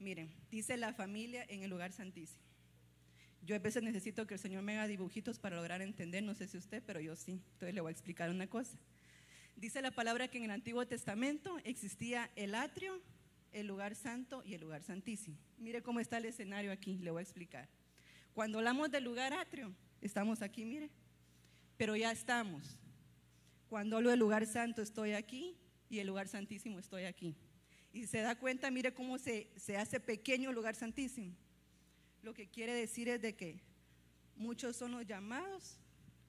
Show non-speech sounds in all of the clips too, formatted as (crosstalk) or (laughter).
Miren, dice la familia en el lugar santísimo. Yo a veces necesito que el Señor me haga dibujitos para lograr entender, no sé si usted, pero yo sí. Entonces le voy a explicar una cosa. Dice la palabra que en el Antiguo Testamento existía el atrio, el lugar santo y el lugar santísimo. Mire cómo está el escenario aquí, le voy a explicar. Cuando hablamos del lugar atrio, estamos aquí, mire, pero ya estamos. Cuando hablo del lugar santo, estoy aquí y el lugar santísimo, estoy aquí. Y se da cuenta, mire cómo se, se hace pequeño el lugar santísimo. Lo que quiere decir es de que muchos son los llamados,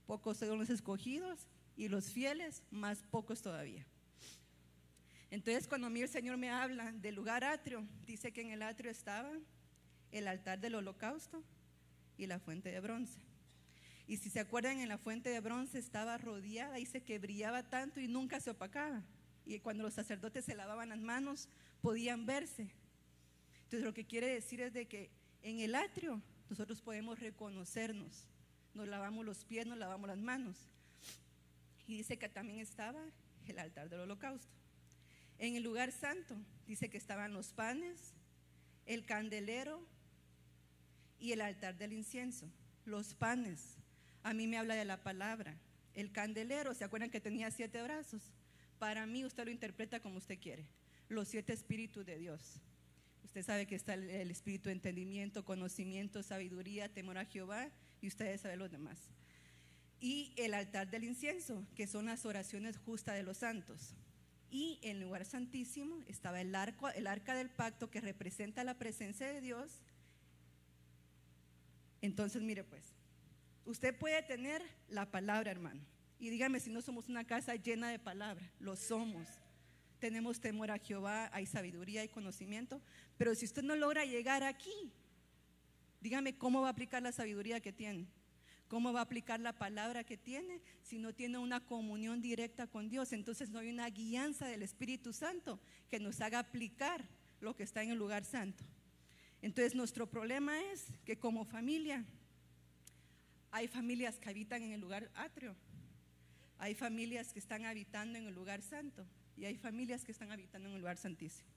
pocos son los escogidos y los fieles, más pocos todavía. Entonces cuando a mí el Señor me habla del lugar atrio, dice que en el atrio estaba el altar del holocausto y la fuente de bronce. Y si se acuerdan, en la fuente de bronce estaba rodeada, dice que brillaba tanto y nunca se opacaba. Y cuando los sacerdotes se lavaban las manos, podían verse. Entonces lo que quiere decir es de que en el atrio nosotros podemos reconocernos. Nos lavamos los pies, nos lavamos las manos. Y dice que también estaba el altar del holocausto. En el lugar santo dice que estaban los panes, el candelero y el altar del incienso. Los panes, a mí me habla de la palabra. El candelero, ¿se acuerdan que tenía siete brazos? Para mí usted lo interpreta como usted quiere. Los siete espíritus de Dios. Usted sabe que está el, espíritu de entendimiento, conocimiento, sabiduría, temor a Jehová y ustedes saben los demás. Y el altar del incienso, que son las oraciones justas de los santos. Y en lugar santísimo estaba el, arco, el arca del pacto que representa la presencia de Dios. Entonces, mire pues, usted puede tener la palabra, hermano. Y dígame si no somos una casa llena de palabra, lo somos tenemos temor a Jehová, hay sabiduría y conocimiento, pero si usted no logra llegar aquí, dígame cómo va a aplicar la sabiduría que tiene, cómo va a aplicar la palabra que tiene si no tiene una comunión directa con Dios. Entonces no hay una guianza del Espíritu Santo que nos haga aplicar lo que está en el lugar santo. Entonces nuestro problema es que como familia, hay familias que habitan en el lugar atrio, hay familias que están habitando en el lugar santo y hay familias que están habitando en el lugar santísimo.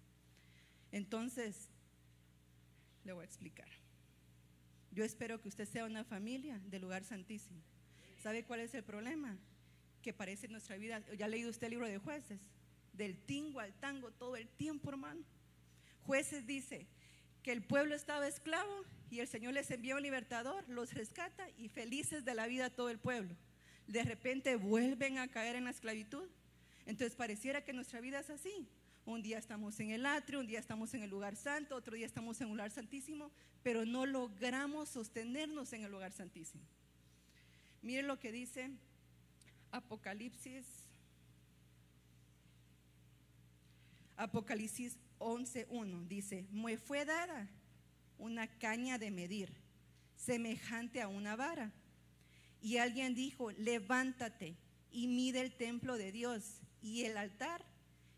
Entonces, le voy a explicar. Yo espero que usted sea una familia del lugar santísimo. ¿Sabe cuál es el problema? Que parece en nuestra vida, ya ha leído usted el libro de jueces, del tingo al tango todo el tiempo, hermano. Jueces dice que el pueblo estaba esclavo y el Señor les envía un libertador, los rescata y felices de la vida todo el pueblo. De repente vuelven a caer en la esclavitud entonces pareciera que nuestra vida es así. Un día estamos en el atrio, un día estamos en el lugar santo, otro día estamos en un lugar santísimo, pero no logramos sostenernos en el lugar santísimo. Miren lo que dice Apocalipsis. Apocalipsis 11.1 dice, me fue dada una caña de medir, semejante a una vara. Y alguien dijo, levántate y mide el templo de Dios y el altar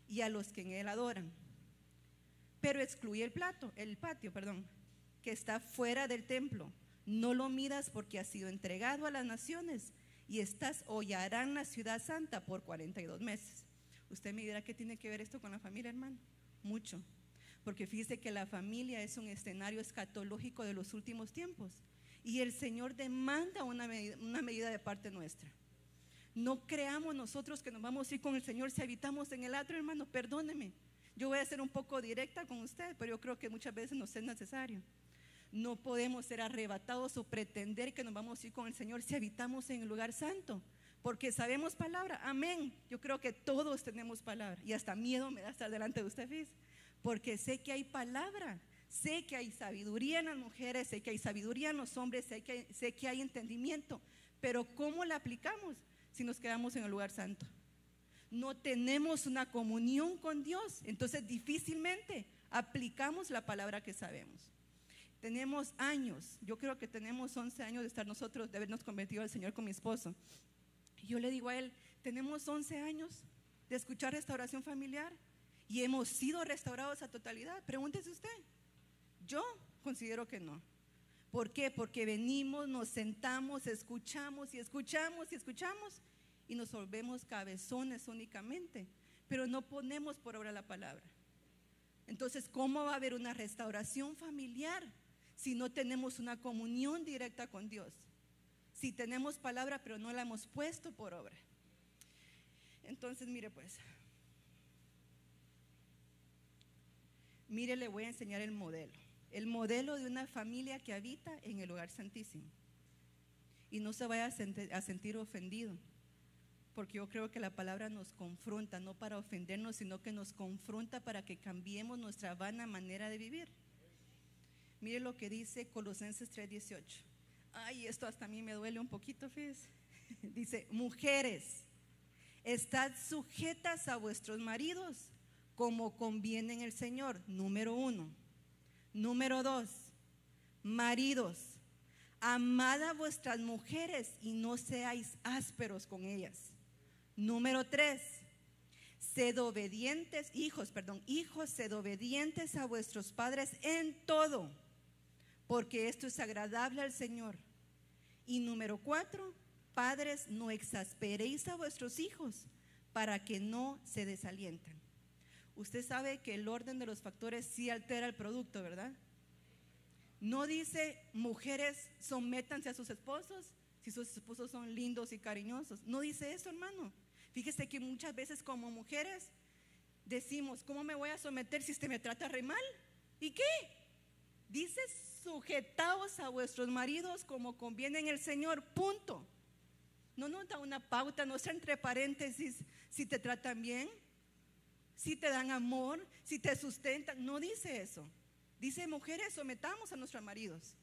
y a los que en él adoran. Pero excluye el plato, el patio, perdón, que está fuera del templo. No lo midas porque ha sido entregado a las naciones y estás hollarán la ciudad santa por 42 meses. Usted me dirá qué tiene que ver esto con la familia, hermano. Mucho. Porque fíjese que la familia es un escenario escatológico de los últimos tiempos. Y el Señor demanda una medida, una medida de parte nuestra. No creamos nosotros que nos vamos a ir con el Señor si habitamos en el atrio, hermano. Perdóneme. Yo voy a ser un poco directa con usted, pero yo creo que muchas veces nos es necesario. No podemos ser arrebatados o pretender que nos vamos a ir con el Señor si habitamos en el lugar santo, porque sabemos palabra. Amén. Yo creo que todos tenemos palabra y hasta miedo me da estar delante de usted, porque sé que hay palabra. Sé que hay sabiduría en las mujeres, sé que hay sabiduría en los hombres, sé que, sé que hay entendimiento, pero ¿cómo la aplicamos? si nos quedamos en el lugar santo. No tenemos una comunión con Dios, entonces difícilmente aplicamos la palabra que sabemos. Tenemos años, yo creo que tenemos 11 años de estar nosotros, de habernos convertido al Señor con mi esposo. Yo le digo a él, tenemos 11 años de escuchar restauración familiar y hemos sido restaurados a totalidad. Pregúntese usted. Yo considero que no. ¿Por qué? Porque venimos, nos sentamos, escuchamos y escuchamos y escuchamos y nos volvemos cabezones únicamente, pero no ponemos por obra la palabra. Entonces, ¿cómo va a haber una restauración familiar si no tenemos una comunión directa con Dios? Si tenemos palabra pero no la hemos puesto por obra. Entonces, mire pues, mire, le voy a enseñar el modelo. El modelo de una familia que habita en el lugar santísimo. Y no se vaya a sentir, ofendido porque yo creo que la palabra nos confronta, no para ofendernos, sino que nos confronta para que cambiemos nuestra vana manera de vivir. Mire lo que dice Colosenses 3:18. Ay, esto hasta a mí me duele un poquito. (laughs) Dice, mujeres, estad sujetas a vuestros maridos como conviene en el Señor, número uno. Número dos, maridos, amad a vuestras mujeres y no seáis ásperos con ellas. Número tres, sed obedientes, hijos, perdón, hijos, sed obedientes a vuestros padres en todo, porque esto es agradable al Señor. Y número cuatro, padres, no exasperéis a vuestros hijos para que no se desalienten. Usted sabe que el orden de los factores sí altera el producto, ¿verdad? No dice mujeres sométanse a sus esposos si sus esposos son lindos y cariñosos. No dice eso, hermano. Fíjese que muchas veces como mujeres decimos, ¿cómo me voy a someter si usted me trata re mal? ¿Y qué? Dice, sujetaos a vuestros maridos como conviene en el Señor, punto. No nos da una pauta, no está entre paréntesis si te tratan bien, si te dan amor, si te sustentan. No dice eso. Dice, mujeres, sometamos a nuestros maridos.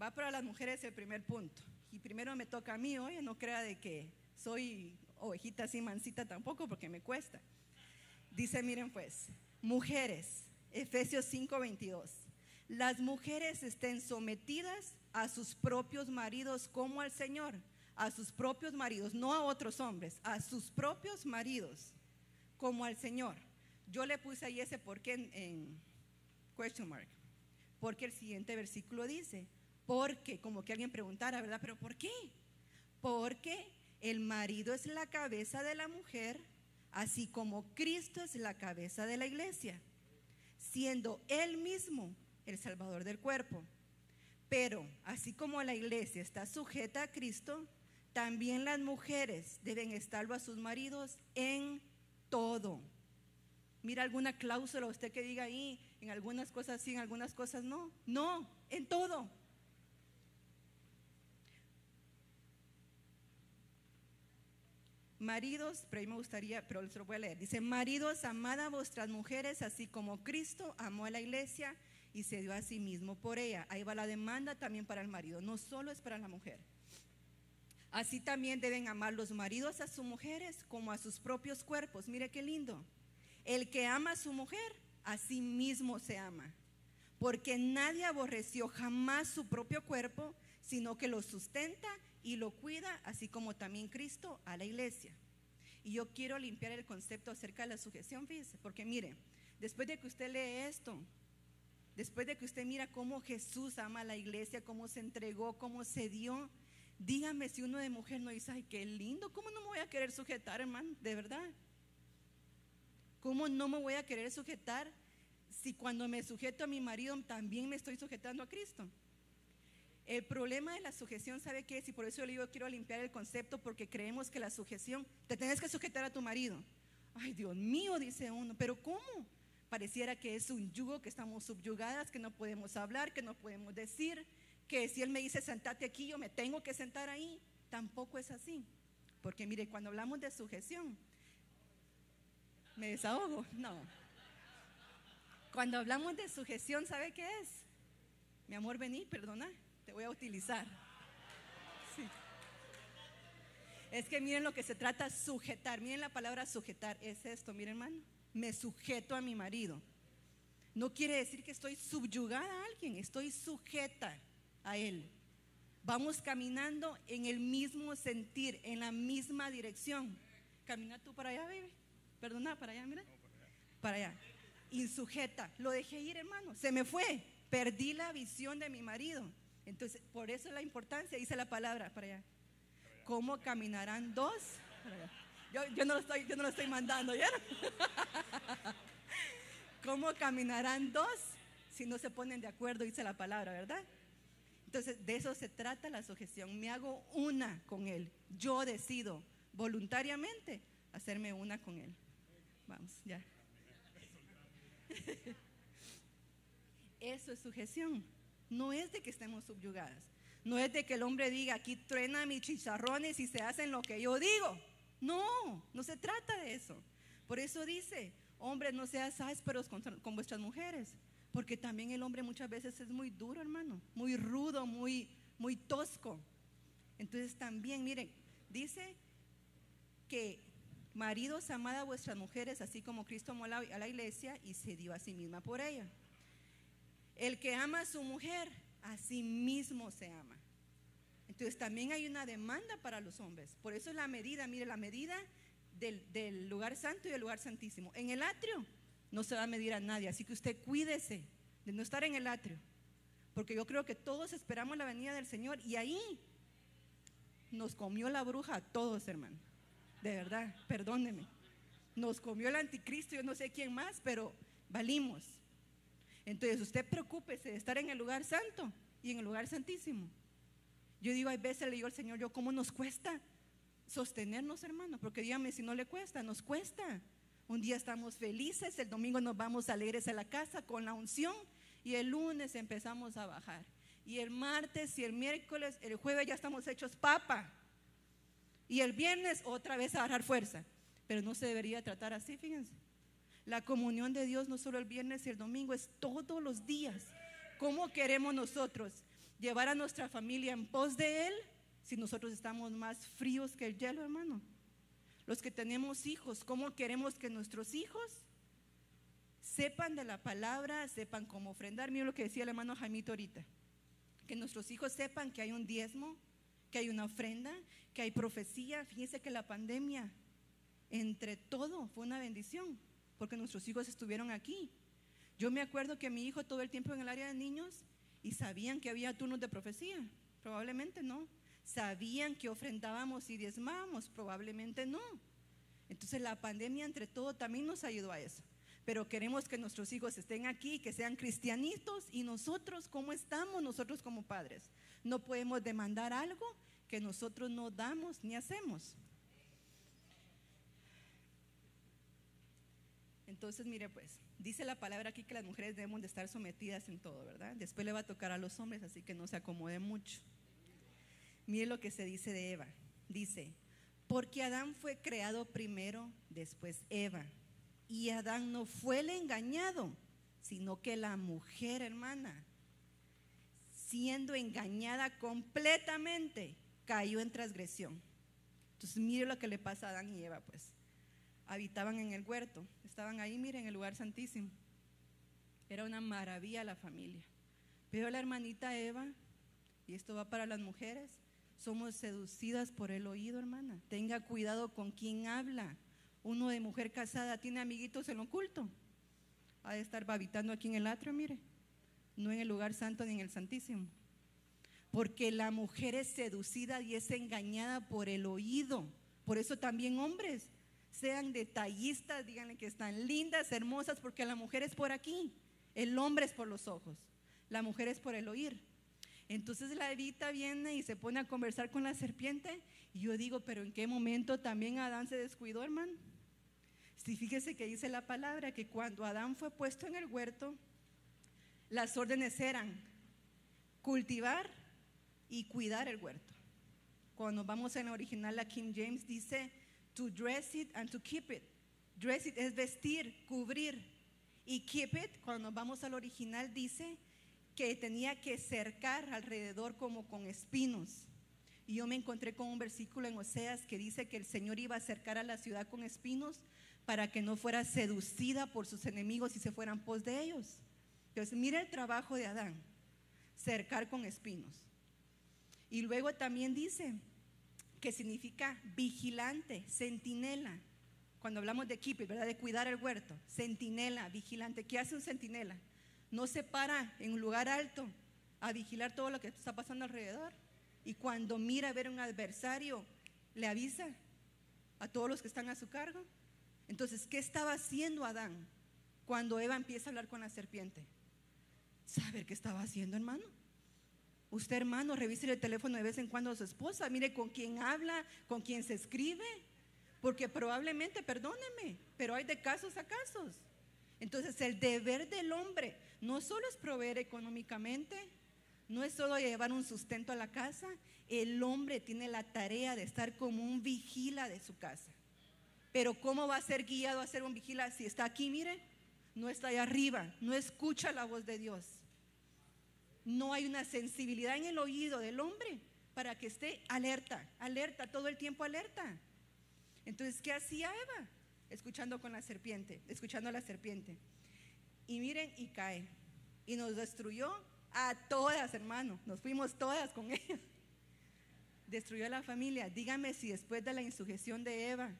Va para las mujeres el primer punto y primero me toca a mí, oye, no crea de que soy ovejita así mansita tampoco, porque me cuesta. Dice, miren pues, mujeres, Efesios 5:22, las mujeres estén sometidas a sus propios maridos como al Señor, a sus propios maridos, no a otros hombres, a sus propios maridos como al Señor. Yo le puse ahí ese por qué en, question mark, porque el siguiente versículo dice, porque, como que alguien preguntara, ¿verdad? ¿Pero por qué? Porque el marido es la cabeza de la mujer, así como Cristo es la cabeza de la iglesia, siendo él mismo el salvador del cuerpo. Pero así como la iglesia está sujeta a Cristo, también las mujeres deben estarlo a sus maridos en todo. Mira alguna cláusula usted que diga ahí, en algunas cosas sí, en algunas cosas no. No, en todo. Maridos, pero ahí me gustaría, pero se lo voy a leer. Dice, maridos, amad a vuestras mujeres, así como Cristo amó a la iglesia y se dio a sí mismo por ella. Ahí va la demanda también para el marido, no solo es para la mujer. Así también deben amar los maridos a sus mujeres como a sus propios cuerpos. Mire qué lindo. El que ama a su mujer, a sí mismo se ama. Porque nadie aborreció jamás su propio cuerpo, sino que lo sustenta y lo cuida, así como también Cristo a la iglesia. Y yo quiero limpiar el concepto acerca de la sujeción, fíjese, porque mire, después de que usted lee esto, después de que usted mira cómo Jesús ama a la iglesia, cómo se entregó, cómo se dio, dígame si uno de mujer no dice, ay, qué lindo, ¿cómo no me voy a querer sujetar, hermano? De verdad. ¿Cómo no me voy a querer sujetar si cuando me sujeto a mi marido también me estoy sujetando a Cristo? El problema de la sujeción, ¿sabe qué es? Y por eso yo le quiero limpiar el concepto porque creemos que la sujeción, te tienes que sujetar a tu marido. Ay, Dios mío, dice uno, pero ¿cómo? Pareciera que es un yugo, que estamos subyugadas, que no podemos hablar, que no podemos decir, que si él me dice sentate aquí, yo me tengo que sentar ahí. Tampoco es así. Porque mire, cuando hablamos de sujeción, me desahogo, no. Cuando hablamos de sujeción, ¿sabe qué es? Mi amor, vení, perdona te voy a utilizar. Es que miren lo que se trata sujetar. Miren la palabra sujetar. Es esto, miren hermano. Me sujeto a mi marido. No quiere decir que estoy subyugada a alguien. Estoy sujeta a él. Vamos caminando en el mismo sentir, en la misma dirección. Camina tú para allá, baby. Perdona, para allá, mira. Para allá. Insujeta. Lo dejé ir, hermano. Se me fue. Perdí la visión de mi marido. Entonces, por eso la importancia, dice la palabra para allá. ¿Cómo caminarán dos? Yo, yo, no lo estoy, yo no lo estoy mandando, ¿ya? (laughs) ¿cómo caminarán dos si no se ponen de acuerdo? Dice la palabra, ¿verdad? Entonces, de eso se trata la sujeción. Me hago una con Él. Yo decido voluntariamente hacerme una con Él. Vamos, ya. Eso es sujeción. No es de que estemos subyugadas. No es de que el hombre diga, aquí truena mis chicharrones y se hacen lo que yo digo. No, no se trata de eso. Por eso dice, hombres, no seas ásperos con, con vuestras mujeres. Porque también el hombre muchas veces es muy duro, hermano. Muy rudo, muy, muy tosco. Entonces también, miren, dice que maridos amad a vuestras mujeres, así como Cristo amó a la, iglesia y se dio a sí misma por ella. El que ama a su mujer, a sí mismo se ama. Entonces también hay una demanda para los hombres. Por eso es la medida, mire, la medida del, del, lugar santo y del lugar santísimo. En el atrio no se va a medir a nadie, así que usted cuídese de no estar en el atrio. Porque yo creo que todos esperamos la venida del Señor y ahí nos comió la bruja a todos, hermano. De verdad, perdóneme. Nos comió el anticristo, yo no sé quién más, pero valimos. Entonces usted preocúpese de estar en el lugar santo y en el lugar santísimo. Yo digo, hay veces le digo al Señor, yo, ¿cómo nos cuesta sostenernos, hermano? Porque dígame si no le cuesta, nos cuesta. Un día estamos felices, el domingo nos vamos alegres a la casa con la unción y el lunes empezamos a bajar. Y el martes y el miércoles, el jueves ya estamos hechos papa. Y el viernes otra vez a bajar fuerza. Pero no se debería tratar así, fíjense. La comunión de Dios no solo el viernes y el domingo, es todos los días. ¿Cómo queremos nosotros llevar a nuestra familia en pos de Él si nosotros estamos más fríos que el hielo, hermano? Los que tenemos hijos, ¿cómo queremos que nuestros hijos sepan de la palabra, sepan cómo ofrendar? Mira lo que decía el hermano Jaimito ahorita. Que nuestros hijos sepan que hay un diezmo, que hay una ofrenda, que hay profecía. Fíjense que la pandemia, entre todo, fue una bendición porque nuestros hijos estuvieron aquí. Yo me acuerdo que mi hijo todo el tiempo en el área de niños y sabían que había turnos de profecía, probablemente no. Sabían que ofrendábamos y diezmábamos, probablemente no. Entonces la pandemia entre todo también nos ayudó a eso. Pero queremos que nuestros hijos estén aquí, que sean cristianitos y nosotros, ¿cómo estamos nosotros como padres? No podemos demandar algo que nosotros no damos ni hacemos. Entonces, mire pues, dice la palabra aquí que las mujeres debemos de estar sometidas en todo, ¿verdad? Después le va a tocar a los hombres, así que no se acomode mucho. Mire lo que se dice de Eva. Dice, porque Adán fue creado primero, después Eva. Y Adán no fue el engañado, sino que la mujer, hermana, siendo engañada completamente, cayó en transgresión. Entonces, mire lo que le pasa a Adán y Eva, pues habitaban en el huerto, estaban ahí, miren, en el lugar santísimo. Era una maravilla la familia. Pero la hermanita Eva, y esto va para las mujeres, somos seducidas por el oído, hermana. Tenga cuidado con quien habla. Uno de mujer casada tiene amiguitos en lo oculto. Ha de estar habitando aquí en el atrio, mire. No en el lugar santo ni en el santísimo. Porque la mujer es seducida y es engañada por el oído. Por eso también hombres sean detallistas, díganle que están lindas, hermosas, porque la mujer es por aquí, el hombre es por los ojos, la mujer es por el oír. Entonces la Evita viene y se pone a conversar con la serpiente y yo digo, pero ¿en qué momento también Adán se descuidó, hermano? Si fíjese que dice la palabra que cuando Adán fue puesto en el huerto, las órdenes eran cultivar y cuidar el huerto. Cuando vamos en la original, la King James dice to dress it and to keep it. Dress it es vestir, cubrir. Y keep it, cuando vamos al original, dice que tenía que cercar alrededor como con espinos. Y yo me encontré con un versículo en Oseas que dice que el Señor iba a cercar a la ciudad con espinos para que no fuera seducida por sus enemigos y se fueran pos de ellos. Entonces, mira el trabajo de Adán, cercar con espinos. Y luego también dice que significa vigilante, centinela. Cuando hablamos de keep, ¿verdad? De cuidar el huerto. Centinela, vigilante. ¿Qué hace un centinela? No se para en un lugar alto a vigilar todo lo que está pasando alrededor. Y cuando mira a ver un adversario, le avisa a todos los que están a su cargo. Entonces, ¿qué estaba haciendo Adán cuando Eva empieza a hablar con la serpiente. ¿Saber qué estaba haciendo, hermano? Usted, hermano, revise el teléfono de vez en cuando a su esposa, mire con quién habla, con quién se escribe, porque probablemente, perdóneme, pero hay de casos a casos. Entonces, el deber del hombre no solo es proveer económicamente, no es solo llevar un sustento a la casa, el hombre tiene la tarea de estar como un vigila de su casa. Pero ¿cómo va a ser guiado a ser un vigila si está aquí, mire? No está allá arriba, no escucha la voz de Dios. No hay una sensibilidad en el oído del hombre para que esté alerta, alerta, todo el tiempo alerta. Entonces, ¿qué hacía Eva? Escuchando con la serpiente, escuchando a la serpiente. Y miren, y cae. Y nos destruyó a todas, hermano. Nos fuimos todas con (laughs) ella. Destruyó a la familia. Dígame si después de la insujeción de Eva,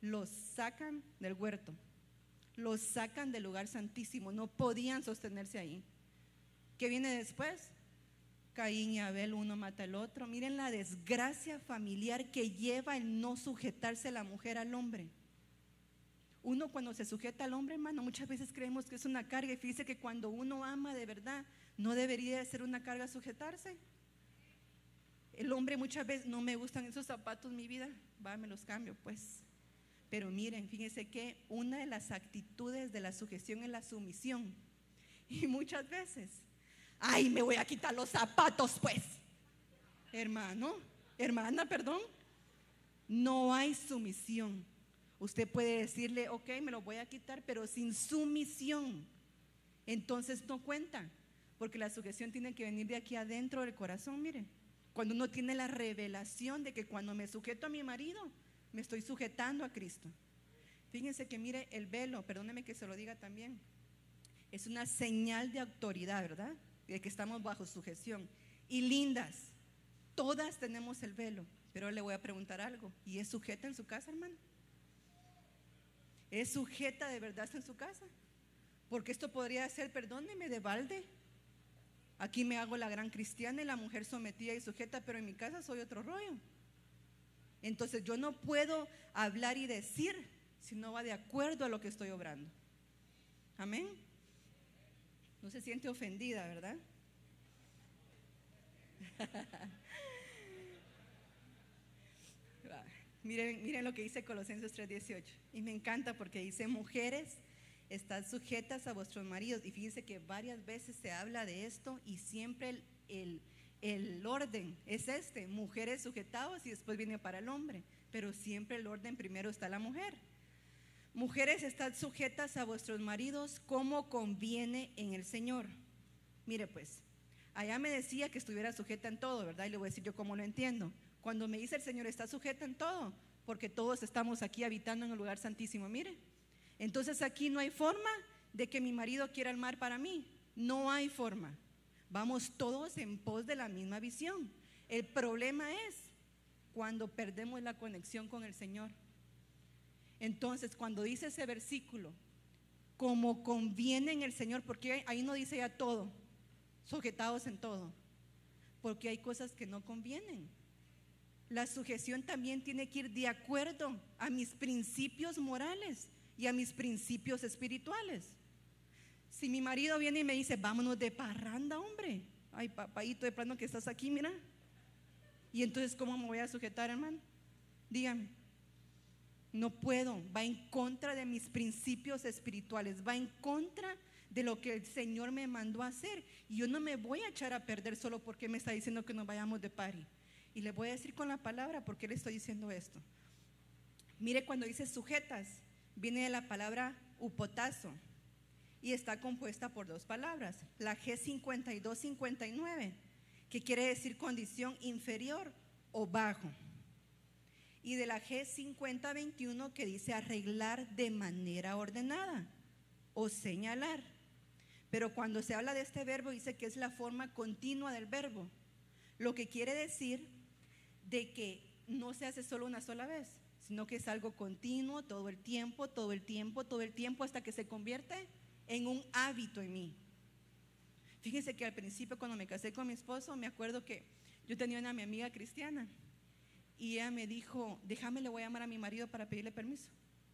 los sacan del huerto. Los sacan del lugar santísimo. No podían sostenerse ahí. ¿Qué viene después? Caín y Abel, uno mata al otro. Miren la desgracia familiar que lleva el no sujetarse la mujer al hombre. Uno cuando se sujeta al hombre, hermano, muchas veces creemos que es una carga. Y fíjese que cuando uno ama de verdad, no debería ser una carga sujetarse. El hombre muchas veces, no me gustan esos zapatos, mi vida, va, me los cambio, pues. Pero miren, fíjense que una de las actitudes de la sujeción es la sumisión. Y muchas veces, ay, me voy a quitar los zapatos, pues. Hermano, hermana, perdón. No hay sumisión. Usted puede decirle, ok, me lo voy a quitar, pero sin sumisión. Entonces no cuenta. Porque la sujeción tiene que venir de aquí adentro del corazón, mire. Cuando uno tiene la revelación de que cuando me sujeto a mi marido, me estoy sujetando a Cristo. Fíjense que mire el velo, perdóneme que se lo diga también, es una señal de autoridad, ¿verdad? De que estamos bajo sujeción. Y lindas, todas tenemos el velo, pero le voy a preguntar algo, ¿y es sujeta en su casa, hermano? ¿Es sujeta de verdad en su casa? Porque esto podría ser, perdóneme, de balde. Aquí me hago la gran cristiana y la mujer sometida y sujeta, pero en mi casa soy otro rollo. Entonces yo no puedo hablar y decir si no va de acuerdo a lo que estoy obrando. Amén. No se siente ofendida, ¿verdad? (laughs) miren, miren lo que dice Colosenses 3:18. Y me encanta porque dice, mujeres, estad sujetas a vuestros maridos. Y fíjense que varias veces se habla de esto y siempre el, el, orden es este, mujeres sujetados y después viene para el hombre. Pero siempre el orden primero está la mujer. Mujeres, estad sujetas a vuestros maridos como conviene en el Señor. Mire pues, allá me decía que estuviera sujeta en todo, ¿verdad? Y le voy a decir yo cómo lo entiendo. Cuando me dice el Señor está sujeta en todo, porque todos estamos aquí habitando en el lugar santísimo, mire. Entonces aquí no hay forma de que mi marido quiera el mar para mí. No hay forma. Vamos todos en pos de la misma visión. El problema es cuando perdemos la conexión con el Señor. Entonces, cuando dice ese versículo, como conviene en el Señor, porque ahí no dice ya todo, sujetados en todo, porque hay cosas que no convienen. La sujeción también tiene que ir de acuerdo a mis principios morales y a mis principios espirituales. Si mi marido viene y me dice, vámonos de parranda, hombre. Ay, papadito, de plano que estás aquí, mira. Y entonces, ¿cómo me voy a sujetar, hermano? Dígame. No puedo. Va en contra de mis principios espirituales. Va en contra de lo que el Señor me mandó hacer. Y yo no me voy a echar a perder solo porque me está diciendo que nos vayamos de pari. Y le voy a decir con la palabra por qué le estoy diciendo esto. Mire cuando dice sujetas, viene de la palabra upotazo y está compuesta por dos palabras, la G5259, que quiere decir condición inferior o bajo, y de la G5021 que dice arreglar de manera ordenada o señalar. Pero cuando se habla de este verbo dice que es la forma continua del verbo, lo que quiere decir de que no se hace solo una sola vez, sino que es algo continuo todo el tiempo, todo el tiempo, todo el tiempo hasta que se convierte en un hábito en mí. Fíjense que al principio cuando me casé con mi esposo, me acuerdo que yo tenía una mi amiga cristiana y ella me dijo, déjame, le voy a llamar a mi marido para pedirle permiso.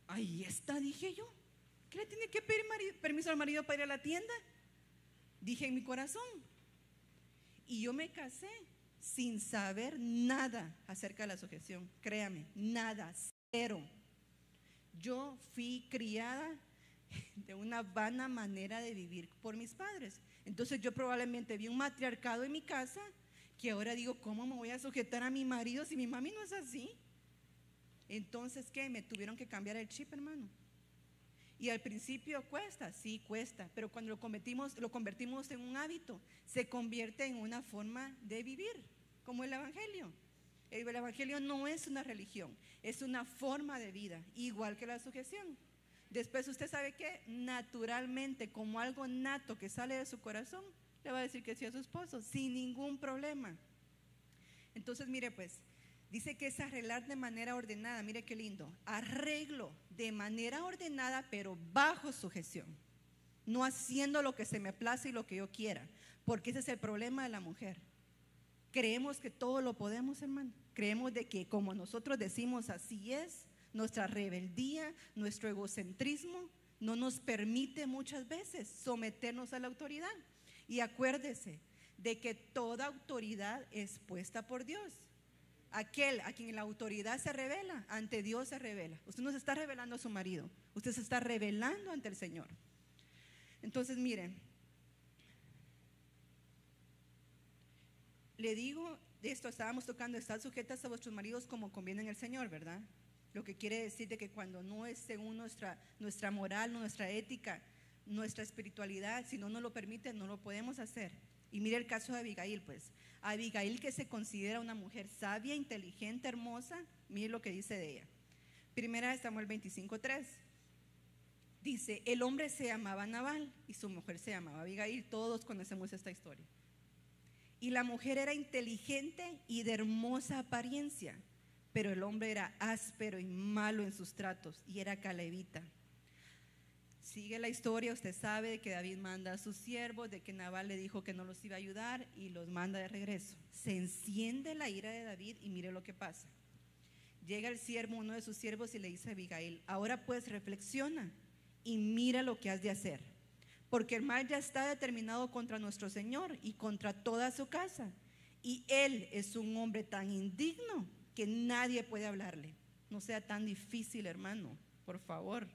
Ahí está, dije yo. ¿Qué le tiene que pedir permiso al marido para ir a la tienda? Dije en mi corazón. Y yo me casé sin saber nada acerca de la sujeción. Créame, nada, cero. Yo fui criada (laughs) de una vana manera de vivir por mis padres. Entonces yo probablemente vi un matriarcado en mi casa que ahora digo, ¿cómo me voy a sujetar a mi marido si mi mami no es así? Entonces, ¿qué? Me tuvieron que cambiar el chip, hermano. Y al principio cuesta, sí cuesta, pero cuando lo convertimos, lo convertimos en un hábito, se convierte en una forma de vivir, como el Evangelio. El Evangelio no es una religión, es una forma de vida, igual que la sujeción. Después usted sabe que naturalmente, como algo nato que sale de su corazón, le va a decir que sí a su esposo, sin ningún problema. Entonces, mire pues, dice que es arreglar de manera ordenada, mire qué lindo, arreglo de manera ordenada, pero bajo sujeción, no haciendo lo que se me place y lo que yo quiera, porque ese es el problema de la mujer. Creemos que todo lo podemos, hermano. Creemos de que como nosotros decimos así es, nuestra rebeldía, nuestro egocentrismo no nos permite muchas veces someternos a la autoridad. Y acuérdese de que toda autoridad es puesta por Dios. Aquel a quien la autoridad se revela, ante Dios se revela. Usted no se está revelando a su marido, usted se está revelando ante el Señor. Entonces, miren, le digo de esto, estábamos tocando, estar sujetas a vuestros maridos como conviene en el Señor, ¿verdad? Lo que quiere decir de que cuando no es según nuestra, nuestra moral, nuestra ética, nuestra espiritualidad, si no nos lo permite, no lo podemos hacer. Y mire el caso de Abigail, pues. Abigail que se considera una mujer sabia, inteligente, hermosa, mire lo que dice de ella. Primera de Samuel 25.3. Dice, el hombre se llamaba Naval y su mujer se llamaba Abigail. Todos conocemos esta historia. Y la mujer era inteligente y de hermosa apariencia pero el hombre era áspero y malo en sus tratos y era calevita. Sigue la historia, usted sabe que David manda a sus siervos, de que Nabal le dijo que no los iba a ayudar y los manda de regreso. Se enciende la ira de David y mire lo que pasa. Llega el siervo, uno de sus siervos, y le dice a Abigail, ahora pues reflexiona y mira lo que has de hacer, porque el mal ya está determinado contra nuestro Señor y contra toda su casa. Y él es un hombre tan indigno que nadie puede hablarle. No sea tan difícil, hermano, por favor.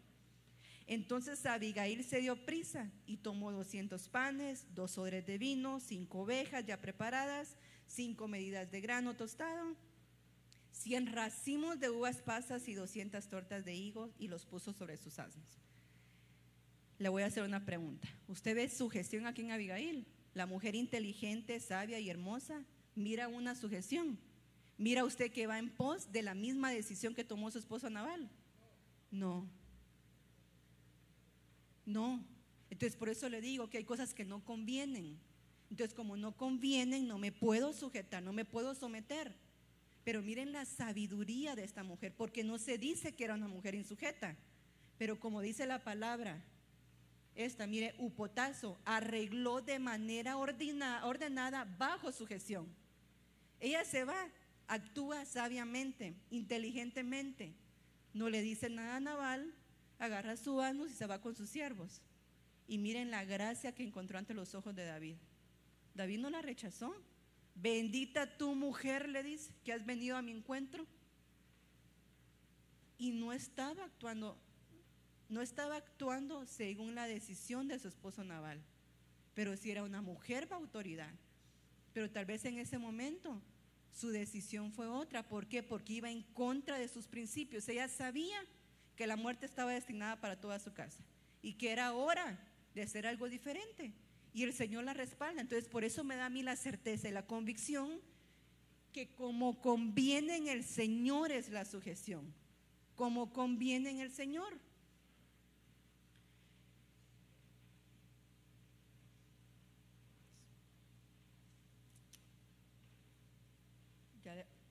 Entonces Abigail se dio prisa y tomó 200 panes, dos odres de vino, cinco ovejas ya preparadas, cinco medidas de grano tostado, 100 racimos de uvas pasas y 200 tortas de higo y los puso sobre sus asnos. Le voy a hacer una pregunta. ¿Usted ve sugestión aquí en Abigail? La mujer inteligente, sabia y hermosa, mira una sugestión. Mira usted que va en pos de la misma decisión que tomó su esposo Naval. No. No. Entonces por eso le digo que hay cosas que no convienen. Entonces como no convienen, no me puedo sujetar, no me puedo someter. Pero miren la sabiduría de esta mujer, porque no se dice que era una mujer insujeta. Pero como dice la palabra, esta, mire, Upotazo arregló de manera ordenada bajo sujeción. Ella se va actúa sabiamente, inteligentemente. No le dice nada a Naval, agarra su mano y se va con sus siervos. Y miren la gracia que encontró ante los ojos de David. David no la rechazó. Bendita tu mujer, le dice, que has venido a mi encuentro. Y no estaba actuando, no estaba actuando según la decisión de su esposo Naval, pero si era una mujer de autoridad. Pero tal vez en ese momento su decisión fue otra. ¿Por qué? Porque iba en contra de sus principios. Ella sabía que la muerte estaba destinada para toda su casa y que era hora de hacer algo diferente. Y el Señor la respalda. Entonces, por eso me da a mí la certeza y la convicción que como conviene en el Señor es la sujeción. Como conviene en el Señor.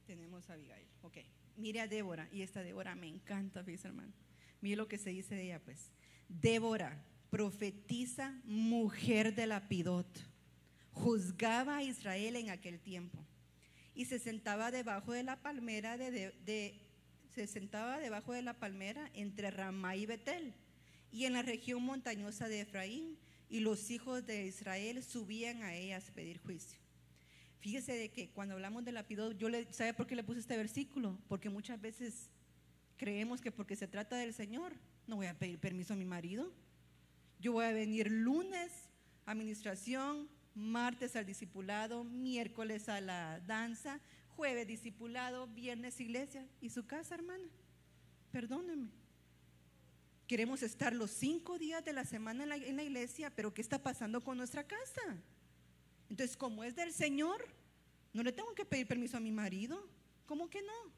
tenemos a Abigail. Mire a Débora, y esta Débora me encanta, mis hermano. Mire lo que se dice de ella, pues. Débora, profetiza, mujer de Lapidot, juzgaba a Israel en aquel tiempo y se sentaba debajo de la palmera de, se sentaba debajo de la palmera entre Ramá y Betel y en la región montañosa de Efraín, y los hijos de Israel subían a ellas a pedir juicio. Fíjese de que cuando hablamos de lapidó, yo le, ¿sabe por qué le puse este versículo? Porque muchas veces creemos que porque se trata del Señor, no voy a pedir permiso a mi marido. Yo voy a venir lunes a administración, martes al discipulado, miércoles a la danza, jueves discipulado, viernes iglesia y su casa, hermana. Perdóneme. Queremos estar los cinco días de la semana en la, en la, iglesia, pero ¿qué está pasando con nuestra casa? Entonces, como es del Señor, no le tengo que pedir permiso a mi marido. ¿Cómo que no?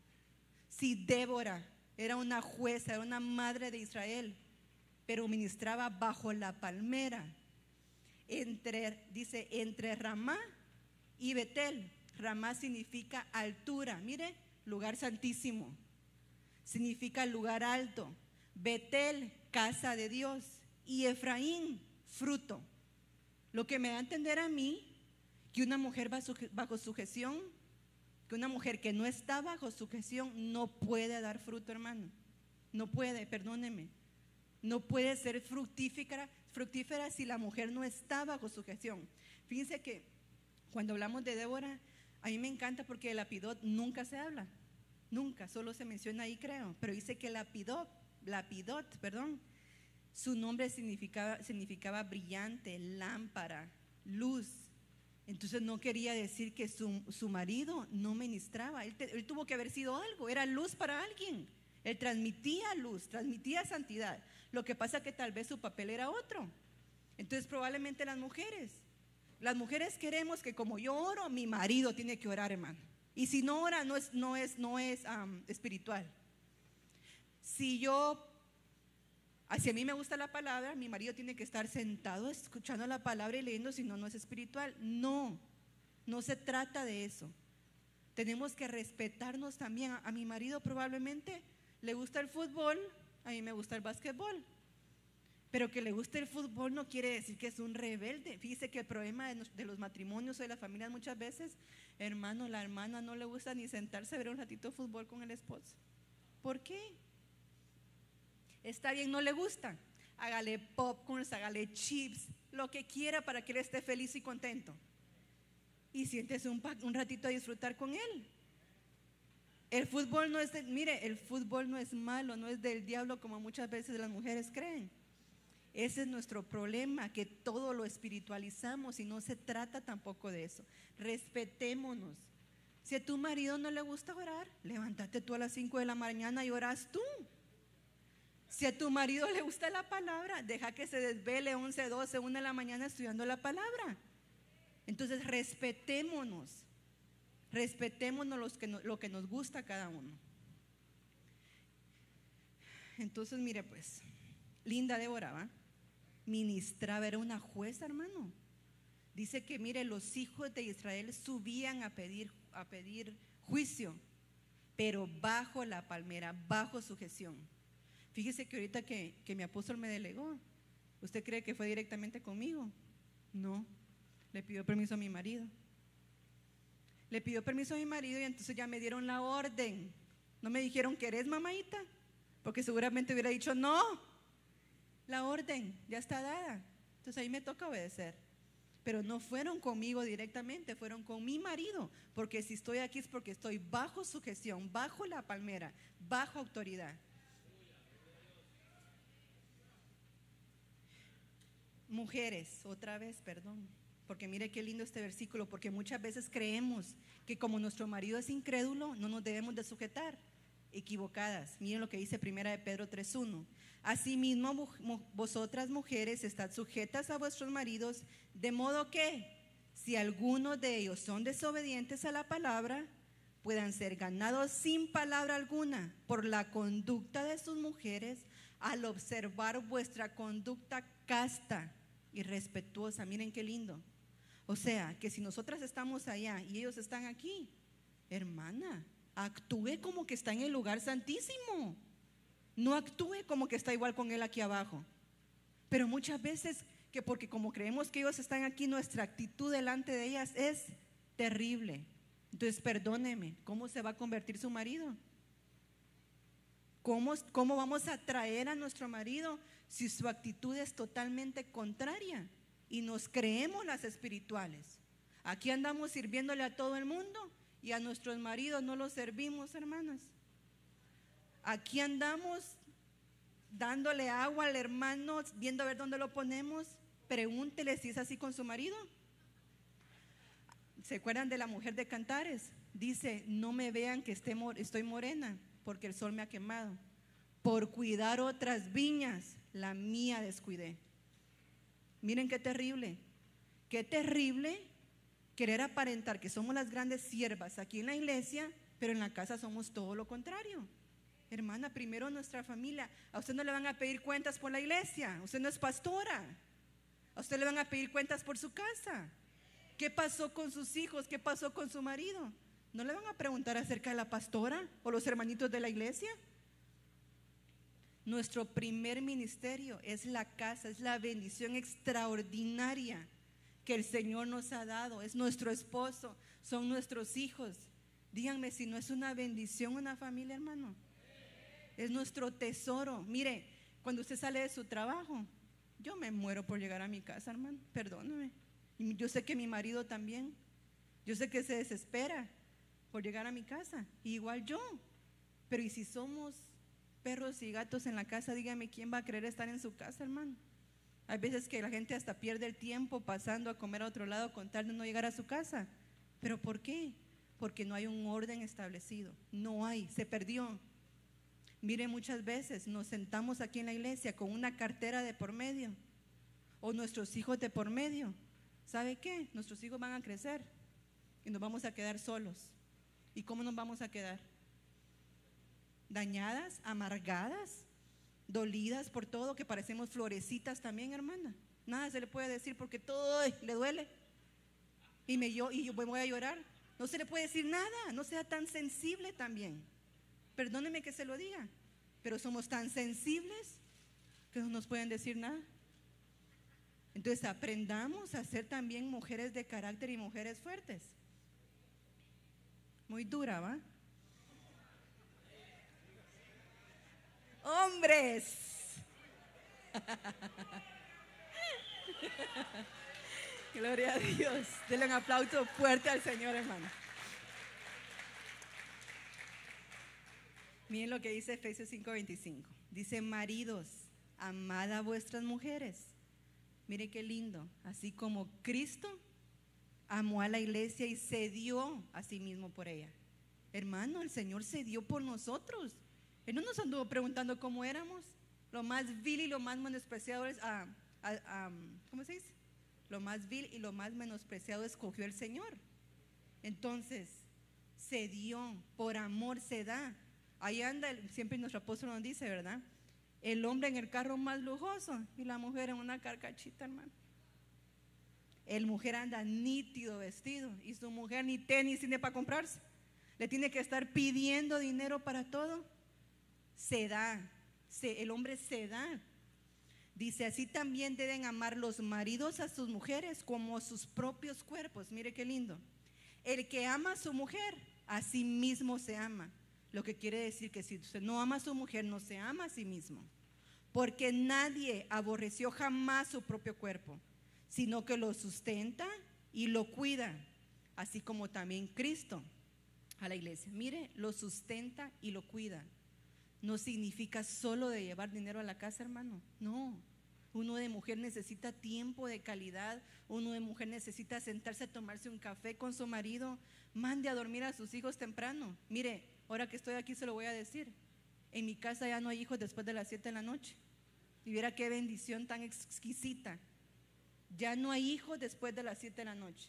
Si Débora era una jueza, era una madre de Israel, pero ministraba bajo la palmera, entre, dice, entre Ramá y Betel. Ramá significa altura, mire, lugar santísimo. Significa lugar alto. Betel, casa de Dios. Y Efraín, fruto. Lo que me da a entender a mí que una mujer bajo sujeción, que una mujer que no está bajo sujeción no puede dar fruto, hermano. No puede, perdóneme. No puede ser fructífera, fructífera si la mujer no está bajo sujeción. Fíjense que cuando hablamos de Débora, a mí me encanta porque el lapidot nunca se habla, nunca, solo se menciona ahí creo, pero dice que lapidot, lapidot, perdón, su nombre significaba, significaba brillante, lámpara, luz. Entonces no quería decir que su, su marido no ministraba, él, tuvo que haber sido algo, era luz para alguien. Él transmitía luz, transmitía santidad. Lo que pasa que tal vez su papel era otro. Entonces probablemente las mujeres las mujeres queremos que como yo oro, mi marido tiene que orar, hermano. Y si no ora, no es, no es, no es espiritual. Si yo, si a mí me gusta la palabra, mi marido tiene que estar sentado escuchando la palabra y leyendo, si no, no es espiritual. No, no se trata de eso. Tenemos que respetarnos también. A, mi marido probablemente le gusta el fútbol, a mí me gusta el básquetbol. Pero que le guste el fútbol no quiere decir que es un rebelde. Fíjese que el problema de los matrimonios o de las familias muchas veces, hermano, la hermana no le gusta ni sentarse a ver un ratito fútbol con el esposo. ¿Por qué? Está bien, no le gusta. Hágale popcorns, hágale chips, lo que quiera para que él esté feliz y contento. Y siéntese un, un ratito a disfrutar con él. El fútbol no es, de, mire, el fútbol no es malo, no es del diablo como muchas veces las mujeres creen. Ese es nuestro problema, que todo lo espiritualizamos y no se trata tampoco de eso. Respetémonos. Si a tu marido no le gusta orar, levántate tú a las 5 de la mañana y oras tú. Si a tu marido le gusta la palabra, deja que se desvele 11, 12, 1 de la mañana estudiando la palabra. Entonces respetémonos, respetémonos lo que nos gusta a cada uno. Entonces, mire pues, linda Débora, ¿va? ministraba, era una jueza, hermano. Dice que, mire, los hijos de Israel subían a pedir, a pedir juicio, pero bajo la palmera, bajo sujeción. Fíjese que ahorita que, que mi apóstol me delegó, ¿usted cree que fue directamente conmigo? No, le pidió permiso a mi marido. Le pidió permiso a mi marido y entonces ya me dieron la orden. No me dijeron que eres porque seguramente hubiera dicho no la orden ya está dada. Entonces ahí me toca obedecer. Pero no fueron conmigo directamente, fueron con mi marido. Porque si estoy aquí es porque estoy bajo sujeción, bajo la palmera, bajo autoridad. Mujeres, otra vez, perdón. Porque mire qué lindo este versículo, porque muchas veces creemos que como nuestro marido es incrédulo, no nos debemos de sujetar. Equivocadas. Miren lo que dice primera de Pedro 3.1. Asimismo, vosotras mujeres estad sujetas a vuestros maridos, de modo que, si algunos de ellos son desobedientes a la palabra, puedan ser ganados sin palabra alguna por la conducta de sus mujeres al observar vuestra conducta casta y respetuosa. Miren qué lindo. O sea, que si nosotras estamos allá y ellos están aquí, hermana, actúe como que está en el lugar santísimo. No actúe como que está igual con Él aquí abajo. Pero muchas veces que porque como creemos que ellos están aquí, nuestra actitud delante de ellas es terrible. Entonces, perdóneme, ¿cómo se va a convertir su marido? ¿Cómo, ¿Cómo, vamos a traer a nuestro marido si su actitud es totalmente contraria y nos creemos las espirituales? Aquí andamos sirviéndole a todo el mundo y a nuestros maridos no los servimos, hermanas. Aquí andamos dándole agua al hermano, viendo a ver dónde lo ponemos. Pregúntele si es así con su marido. ¿Se acuerdan de la mujer de Cantares? Dice, no me vean que estoy morena, porque el sol me ha quemado. Por cuidar otras viñas, la mía descuidé. Miren qué terrible, qué terrible querer aparentar que somos las grandes siervas aquí en la iglesia, pero en la casa somos todo lo contrario. Hermana, primero nuestra familia. A usted no le van a pedir cuentas por la iglesia. Usted no es pastora. A usted le van a pedir cuentas por su casa. ¿Qué pasó con sus hijos? ¿Qué pasó con su marido? ¿No le van a preguntar acerca de la pastora o los hermanitos de la iglesia? Nuestro primer ministerio es la casa, es la bendición extraordinaria que el Señor nos ha dado. Es nuestro esposo, son nuestros hijos. Díganme si no es una bendición una familia, hermano es nuestro tesoro. Mire, cuando usted sale de su trabajo, yo me muero por llegar a mi casa, hermano, perdóname. Yo sé que mi marido también. Yo sé que se desespera por llegar a mi casa, igual yo. Pero ¿y si somos perros y gatos en la casa? Dígame, ¿quién va a querer estar en su casa, hermano? Hay veces que la gente hasta pierde el tiempo pasando a comer a otro lado con tal de no llegar a su casa. ¿Pero por qué? Porque no hay un orden establecido. No hay, se perdió. Mire, muchas veces nos sentamos aquí en la iglesia con una cartera de por medio o nuestros hijos de por medio. ¿Sabe qué? Nuestros hijos van a crecer y nos vamos a quedar solos. ¿Y cómo nos vamos a quedar? Dañadas, amargadas, dolidas por todo, que parecemos florecitas también, hermana. Nada se le puede decir porque todo le duele. Y, me, yo, y yo voy a llorar. No se le puede decir nada, no sea tan sensible también. Perdóneme que se lo diga, pero somos tan sensibles que no nos pueden decir nada. Entonces aprendamos a ser también mujeres de carácter y mujeres fuertes. Muy dura, ¿va? Hombres. (laughs) Gloria a Dios. Denle un aplauso fuerte al Señor, hermano. Miren lo que dice Efesios 5:25. Dice, maridos, amad a vuestras mujeres. Mire qué lindo. Así como Cristo amó a la iglesia y se dio a sí mismo por ella. Hermano, el Señor se dio por nosotros. Él no nos anduvo preguntando cómo éramos. Lo más vil y lo más menospreciado es, ah, ah, ah, ¿cómo se dice? Lo más vil y lo más menospreciado escogió el Señor. Entonces, se dio, por amor se da. Ahí anda, siempre nuestro apóstol nos dice, ¿verdad? El hombre en el carro más lujoso y la mujer en una carcachita, hermano. El mujer anda nítido vestido y su mujer ni tenis tiene para comprarse. Le tiene que estar pidiendo dinero para todo. Se da, el hombre se da. Dice, así también deben amar los maridos a sus mujeres como a sus propios cuerpos. Mire qué lindo. El que ama a su mujer, a sí mismo se ama. Lo que quiere decir que si usted no ama a su mujer, no se ama a sí mismo. Porque nadie aborreció jamás su propio cuerpo, sino que lo sustenta y lo cuida, así como también Cristo a la iglesia. Mire, lo sustenta y lo cuida. No significa solo de llevar dinero a la casa, hermano. No. Uno de mujer necesita tiempo de calidad. Uno de mujer necesita sentarse a tomarse un café con su marido. Mande a dormir a sus hijos temprano. Mire, Ahora que estoy aquí se lo voy a decir. En mi casa ya no hay hijos después de las 7 de la noche. Y viera qué bendición tan exquisita. Ya no hay hijos después de las 7 de la noche.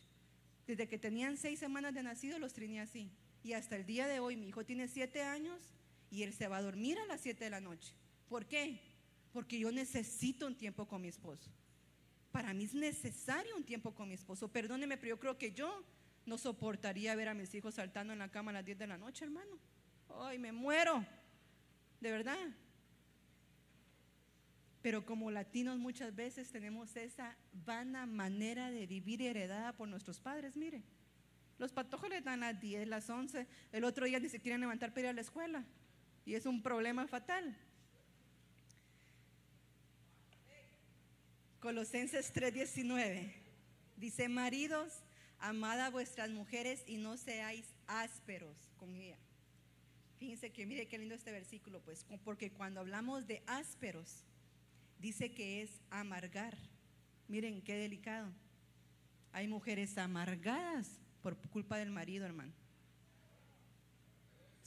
Desde que tenían 6 semanas de nacido los tenía así. Y hasta el día de hoy mi hijo tiene 7 años y él se va a dormir a las 7 de la noche. ¿Por qué? Porque yo necesito un tiempo con mi esposo. Para mí es necesario un tiempo con mi esposo. Perdóneme, pero yo creo que yo no soportaría ver a mis hijos saltando en la cama a las 10 de la noche, hermano. Ay, me muero. De verdad. Pero como latinos muchas veces tenemos esa vana manera de vivir heredada por nuestros padres, mire. Los patojos les dan las 10, las 11, el otro día ni se quieren levantar para ir a la escuela. Y es un problema fatal. Colosenses 3:19. Dice, maridos, amad a vuestras mujeres y no seáis ásperos con ella. Fíjense que mire qué lindo este versículo, pues, porque cuando hablamos de ásperos, dice que es amargar. Miren qué delicado. Hay mujeres amargadas por culpa del marido, hermano.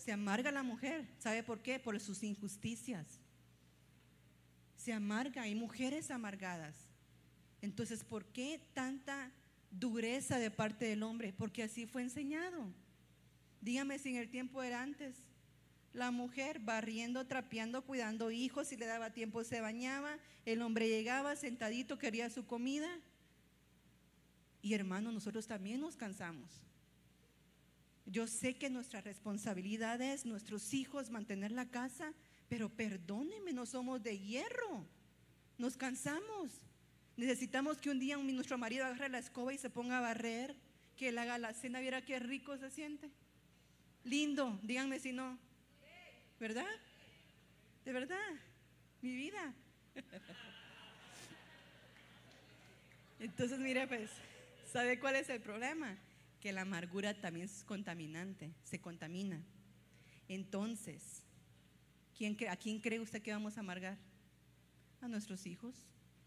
Se amarga la mujer. ¿Sabe por qué? Por sus injusticias. Se amarga. Hay mujeres amargadas. Entonces, ¿por qué tanta dureza de parte del hombre? Porque así fue enseñado. Dígame si en el tiempo era antes. La mujer barriendo, trapeando, cuidando hijos, si le daba tiempo se bañaba, el hombre llegaba sentadito, quería su comida. Y hermano, nosotros también nos cansamos. Yo sé que nuestra responsabilidad es nuestros hijos mantener la casa, pero perdónenme, no somos de hierro. Nos cansamos. Necesitamos que un día nuestro marido agarre la escoba y se ponga a barrer, que él haga la cena, viera qué rico se siente. Lindo, díganme si no. ¿Verdad? De verdad, mi vida. (laughs) Entonces, mire, pues, ¿sabe cuál es el problema? Que la amargura también es contaminante, se contamina. Entonces, ¿quién, ¿a quién cree usted que vamos a amargar? A nuestros hijos.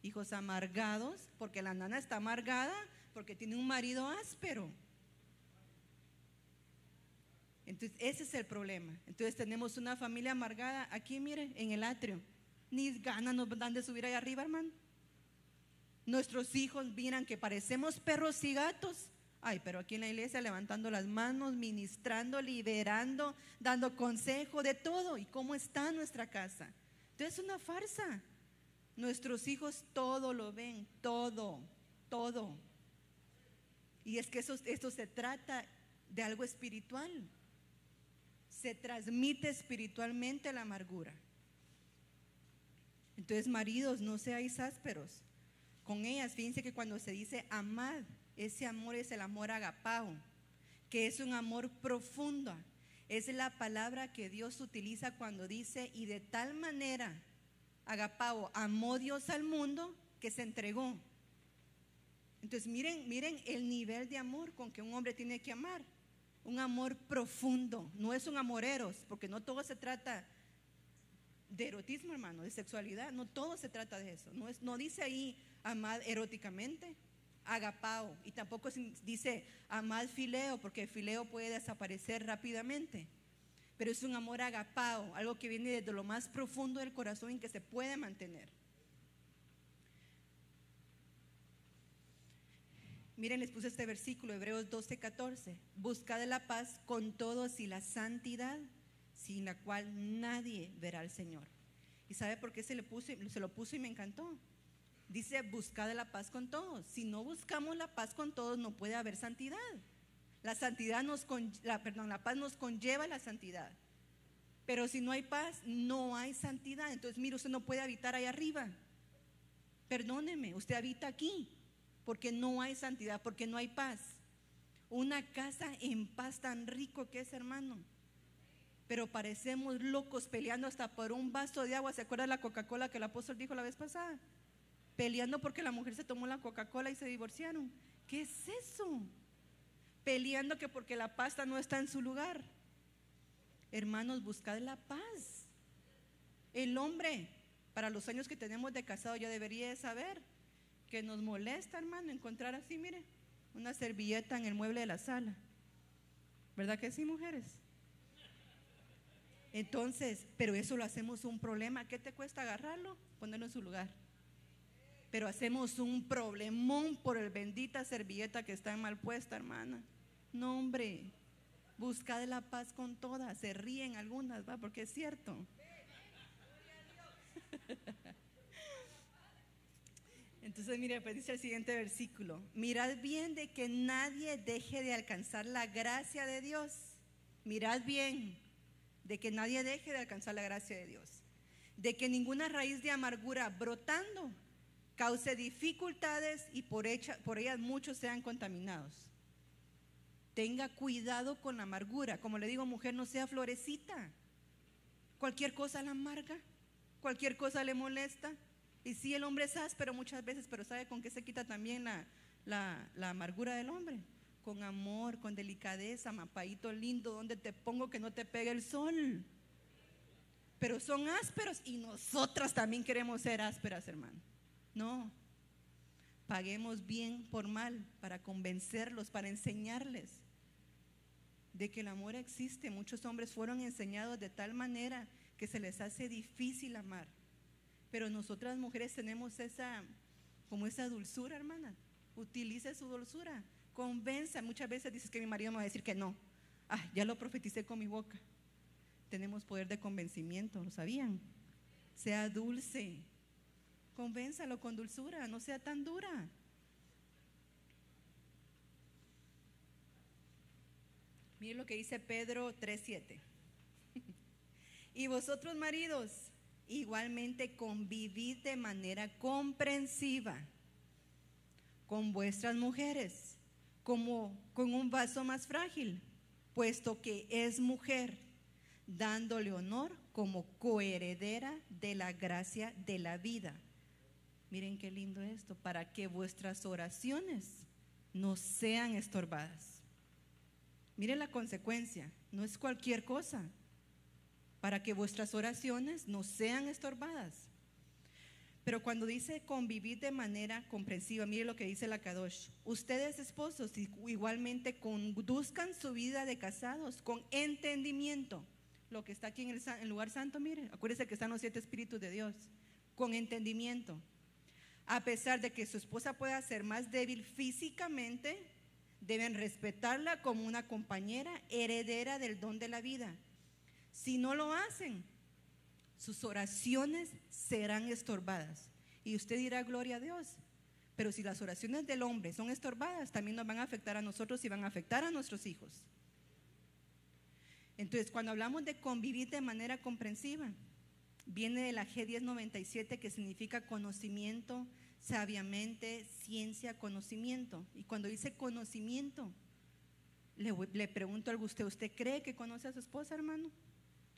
Hijos amargados, porque la nana está amargada, porque tiene un marido áspero. Entonces, ese es el problema. Entonces, tenemos una familia amargada aquí, mire, en el atrio. Ni ganas nos dan de subir ahí arriba, hermano. Nuestros hijos miran que parecemos perros y gatos. Ay, pero aquí en la iglesia levantando las manos, ministrando, liberando, dando consejo de todo. ¿Y cómo está nuestra casa? Entonces es una farsa. Nuestros hijos todo lo ven, todo, todo. Y es que eso, esto se trata de algo espiritual se transmite espiritualmente la amargura. Entonces, maridos, no seáis ásperos con ellas. Fíjense que cuando se dice amad, ese amor es el amor agapao, que es un amor profundo. Es la palabra que Dios utiliza cuando dice, y de tal manera, agapao, amó Dios al mundo que se entregó. Entonces, miren, miren el nivel de amor con que un hombre tiene que amar un amor profundo, no es un amor eros, porque no todo se trata de erotismo, hermano, de sexualidad, no todo se trata de eso, no, es, no dice ahí amad eróticamente, agapao, y tampoco dice amad fileo, porque fileo puede desaparecer rápidamente, pero es un amor agapao, algo que viene desde lo más profundo del corazón y que se puede mantener. Miren, les puse este versículo, Hebreos 12, 14. Buscad la paz con todos y la santidad, sin la cual nadie verá al Señor. ¿Y sabe por qué se, le puse, se lo puso y me encantó? Dice, buscad la paz con todos. Si no buscamos la paz con todos, no puede haber santidad. La santidad nos, la, perdón, la paz nos conlleva la santidad. Pero si no hay paz, no hay santidad. Entonces, mire, usted no puede habitar ahí arriba. Perdóneme, usted habita aquí porque no hay santidad, porque no hay paz. Una casa en paz tan rico que es, hermano. Pero parecemos locos peleando hasta por un vaso de agua. ¿Se acuerda la Coca-Cola que el apóstol dijo la vez pasada? Peleando porque la mujer se tomó la Coca-Cola y se divorciaron. ¿Qué es eso? Peleando que porque la pasta no está en su lugar. Hermanos, buscad la paz. El hombre, para los años que tenemos de casado, ya debería saber que nos molesta, hermano, encontrar así, mire, una servilleta en el mueble de la sala. ¿Verdad que sí, mujeres? Entonces, pero eso lo hacemos un problema. ¿Qué te cuesta agarrarlo? Ponerlo en su lugar. Pero hacemos un problemón por el bendita servilleta que está mal puesta, hermana. No, hombre. Busca la paz con todas. Se ríen algunas, ¿va? Porque es cierto. (laughs) Entonces, mire, pues dice el siguiente versículo, mirad bien de que nadie deje de alcanzar la gracia de Dios. Mirad bien de que nadie deje de alcanzar la gracia de Dios. De que ninguna raíz de amargura brotando cause dificultades y por, por ellas muchos sean contaminados. Tenga cuidado con la amargura. Como le digo, mujer, no sea florecita. Cualquier cosa la amarga, cualquier cosa le molesta Y sí, el hombre es áspero muchas veces, pero ¿sabe con qué se quita también la, la amargura del hombre? Con amor, con delicadeza, mapaito lindo, donde te pongo que no te pegue el sol. Pero son ásperos y nosotras también queremos ser ásperas, hermano. No, paguemos bien por mal para convencerlos, para enseñarles de que el amor existe. Muchos hombres fueron enseñados de tal manera que se les hace difícil amar. Pero nosotras mujeres tenemos esa, como esa dulzura, hermana. Utilice su dulzura. Convenza. Muchas veces dices que mi marido me va a decir que no. Ah, ya lo profeticé con mi boca. Tenemos poder de convencimiento, ¿lo sabían? Sea dulce. Convénzalo con dulzura, no sea tan dura. Miren lo que dice Pedro 3:7. (laughs) y vosotros maridos, igualmente convivid de manera comprensiva con vuestras mujeres, como con un vaso más frágil, puesto que es mujer, dándole honor como coheredera de la gracia de la vida. Miren qué lindo esto, para que vuestras oraciones no sean estorbadas. Miren la consecuencia, no es cualquier cosa, para que vuestras oraciones no sean estorbadas. Pero cuando dice convivir de manera comprensiva, mire lo que dice la Kadosh. Ustedes esposos igualmente conduzcan su vida de casados con entendimiento. Lo que está aquí en el, lugar santo, mire, acuérdense que están los siete espíritus de Dios. Con entendimiento. A pesar de que su esposa pueda ser más débil físicamente, deben respetarla como una compañera heredera del don de la vida. Si no lo hacen, sus oraciones serán estorbadas. Y usted dirá, gloria a Dios. Pero si las oraciones del hombre son estorbadas, también nos van a afectar a nosotros y van a afectar a nuestros hijos. Entonces, cuando hablamos de convivir de manera comprensiva, viene de la G1097 que significa conocimiento, sabiamente, ciencia, conocimiento. Y cuando dice conocimiento, le, le pregunto a usted, ¿usted cree que conoce a su esposa, hermano?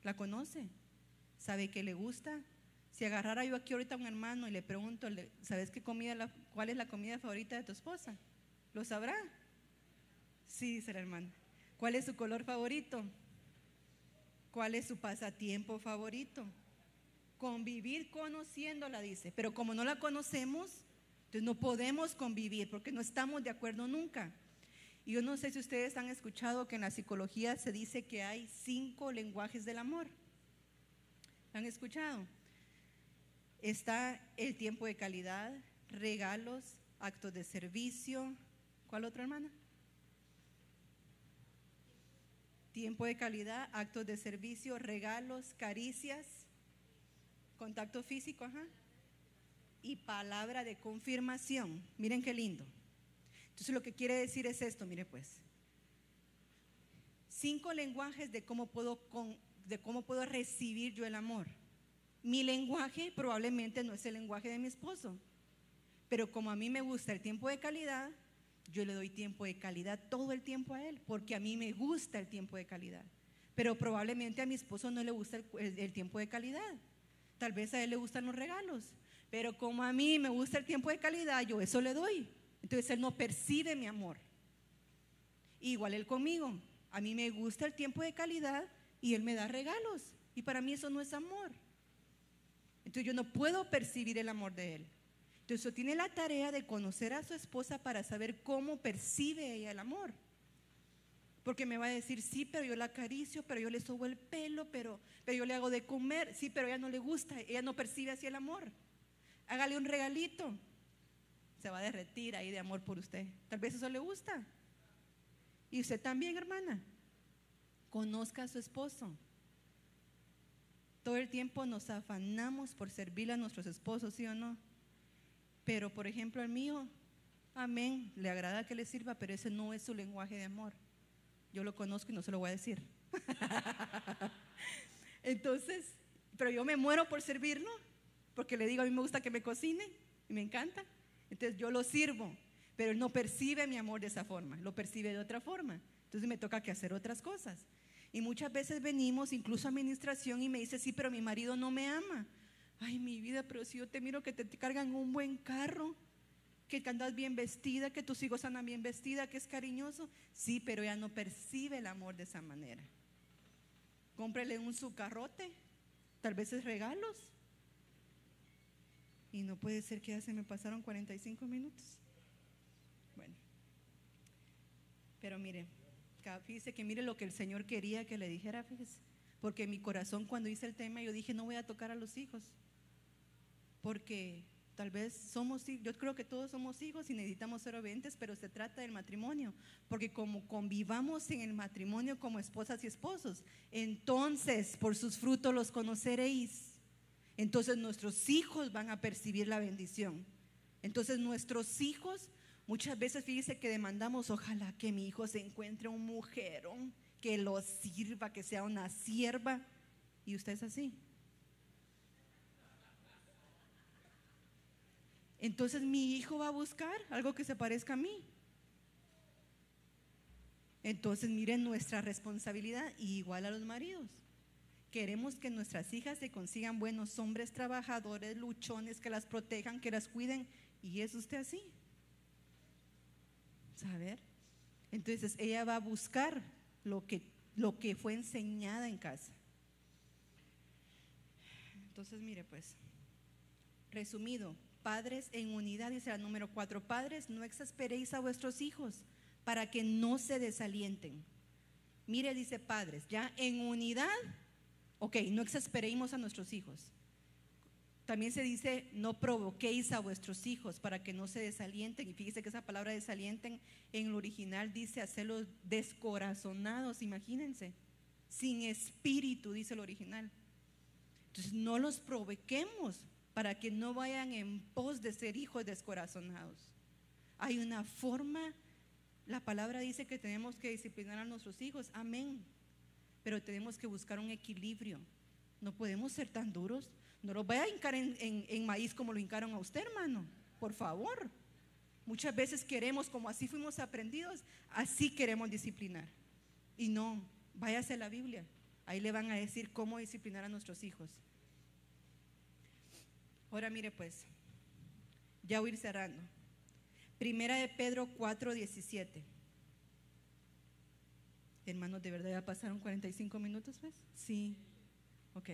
¿La conoce? ¿Sabe que le gusta? Si agarrara yo aquí ahorita a un hermano y le pregunto, ¿sabes qué comida, cuál es la comida favorita de tu esposa? ¿Lo sabrá? Sí, dice el hermano. ¿Cuál es su color favorito? ¿Cuál es su pasatiempo favorito? Convivir conociéndola, dice. Pero como no la conocemos, entonces no podemos convivir porque no estamos de acuerdo nunca. Y yo no sé si ustedes han escuchado que en la psicología se dice que hay cinco lenguajes del amor. ¿Han escuchado? Está el tiempo de calidad, regalos, actos de servicio. ¿Cuál otra hermana? Tiempo de calidad, actos de servicio, regalos, caricias, contacto físico, ajá. Y palabra de confirmación. Miren qué lindo. Entonces lo que quiere decir es esto, mire pues. Cinco lenguajes de cómo puedo de cómo puedo recibir yo el amor. Mi lenguaje probablemente no es el lenguaje de mi esposo, pero como a mí me gusta el tiempo de calidad, yo le doy tiempo de calidad todo el tiempo a él, porque a mí me gusta el tiempo de calidad. Pero probablemente a mi esposo no le gusta el, tiempo de calidad. Tal vez a él le gustan los regalos, pero como a mí me gusta el tiempo de calidad, yo eso le doy. Entonces él no percibe mi amor. Igual él conmigo. A mí me gusta el tiempo de calidad, y Él me da regalos. Y para mí eso no es amor. Entonces yo no puedo percibir el amor de Él. Entonces tiene la tarea de conocer a su esposa para saber cómo percibe ella el amor. Porque me va a decir, sí, pero yo la acaricio, pero yo le subo el pelo, pero, pero yo le hago de comer, sí, pero ella no le gusta, ella no percibe así el amor. Hágale un regalito. Se va a derretir ahí de amor por usted. Tal vez eso le gusta. Y usted también, hermana conozca a su esposo. Todo el tiempo nos afanamos por servirle a nuestros esposos, ¿sí o no? Pero, por ejemplo, el mío, amén, le agrada que le sirva, pero ese no es su lenguaje de amor. Yo lo conozco y no se lo voy a decir. (laughs) Entonces, pero yo me muero por servirlo, porque le digo, a mí me gusta que me cocine y me encanta. Entonces yo lo sirvo, pero él no percibe mi amor de esa forma, lo percibe de otra forma. Entonces me toca que hacer otras cosas. Y muchas veces venimos, incluso a administración, y me dice, sí, pero mi marido no me ama. Ay, mi vida, pero si yo te miro que te cargan un buen carro, que andas bien vestida, que tus hijos andan bien vestida, que es cariñoso. Sí, pero ella no percibe el amor de esa manera. Cómprele un sucarrote, tal vez es regalos. Y no puede ser que ya se me pasaron 45 minutos. Bueno, pero mire, fíjese que mire lo que el Señor quería que le dijera, fíjese. Porque mi corazón cuando hice el tema yo dije, no voy a tocar a los hijos. Porque tal vez somos, yo creo que todos somos hijos y necesitamos ser obedientes, pero se trata del matrimonio. Porque como convivamos en el matrimonio como esposas y esposos, entonces por sus frutos los conoceréis. Entonces nuestros hijos van a percibir la bendición. Entonces nuestros hijos, muchas veces fíjese que demandamos, ojalá que mi hijo se encuentre un mujerón que lo sirva, que sea una sierva. Y usted es así. Entonces mi hijo va a buscar algo que se parezca a mí. Entonces miren nuestra responsabilidad igual a los maridos. Queremos que nuestras hijas se consigan buenos hombres trabajadores, luchones, que las protejan, que las cuiden. ¿Y es usted así? ¿Saber? Entonces ella va a buscar lo que, lo que fue enseñada en casa. Entonces, mire pues, resumido, padres en unidad, dice el número cuatro, padres, no exasperéis a vuestros hijos para que no se desalienten. Mire, dice padres, ya en unidad, ok, no exasperéis a nuestros hijos. También se dice, no provoquéis a vuestros hijos para que no se desalienten. Y fíjese que esa palabra desalienten en el original dice hacerlos descorazonados, imagínense. Sin espíritu, dice el original. Entonces no los provoquemos para que no vayan en pos de ser hijos descorazonados. Hay una forma, la palabra dice que tenemos que disciplinar a nuestros hijos, amén. Pero tenemos que buscar un equilibrio. No podemos ser tan duros. No los vaya a hincar en, maíz como lo hincaron a usted, hermano. Por favor. Muchas veces queremos, como así fuimos aprendidos, así queremos disciplinar. Y no, váyase a la Biblia. Ahí le van a decir cómo disciplinar a nuestros hijos. Ahora mire pues, ya voy a ir cerrando. Primera de Pedro 4, 17. Hermanos, ¿de verdad ya pasaron 45 minutos pues? Sí. Ok.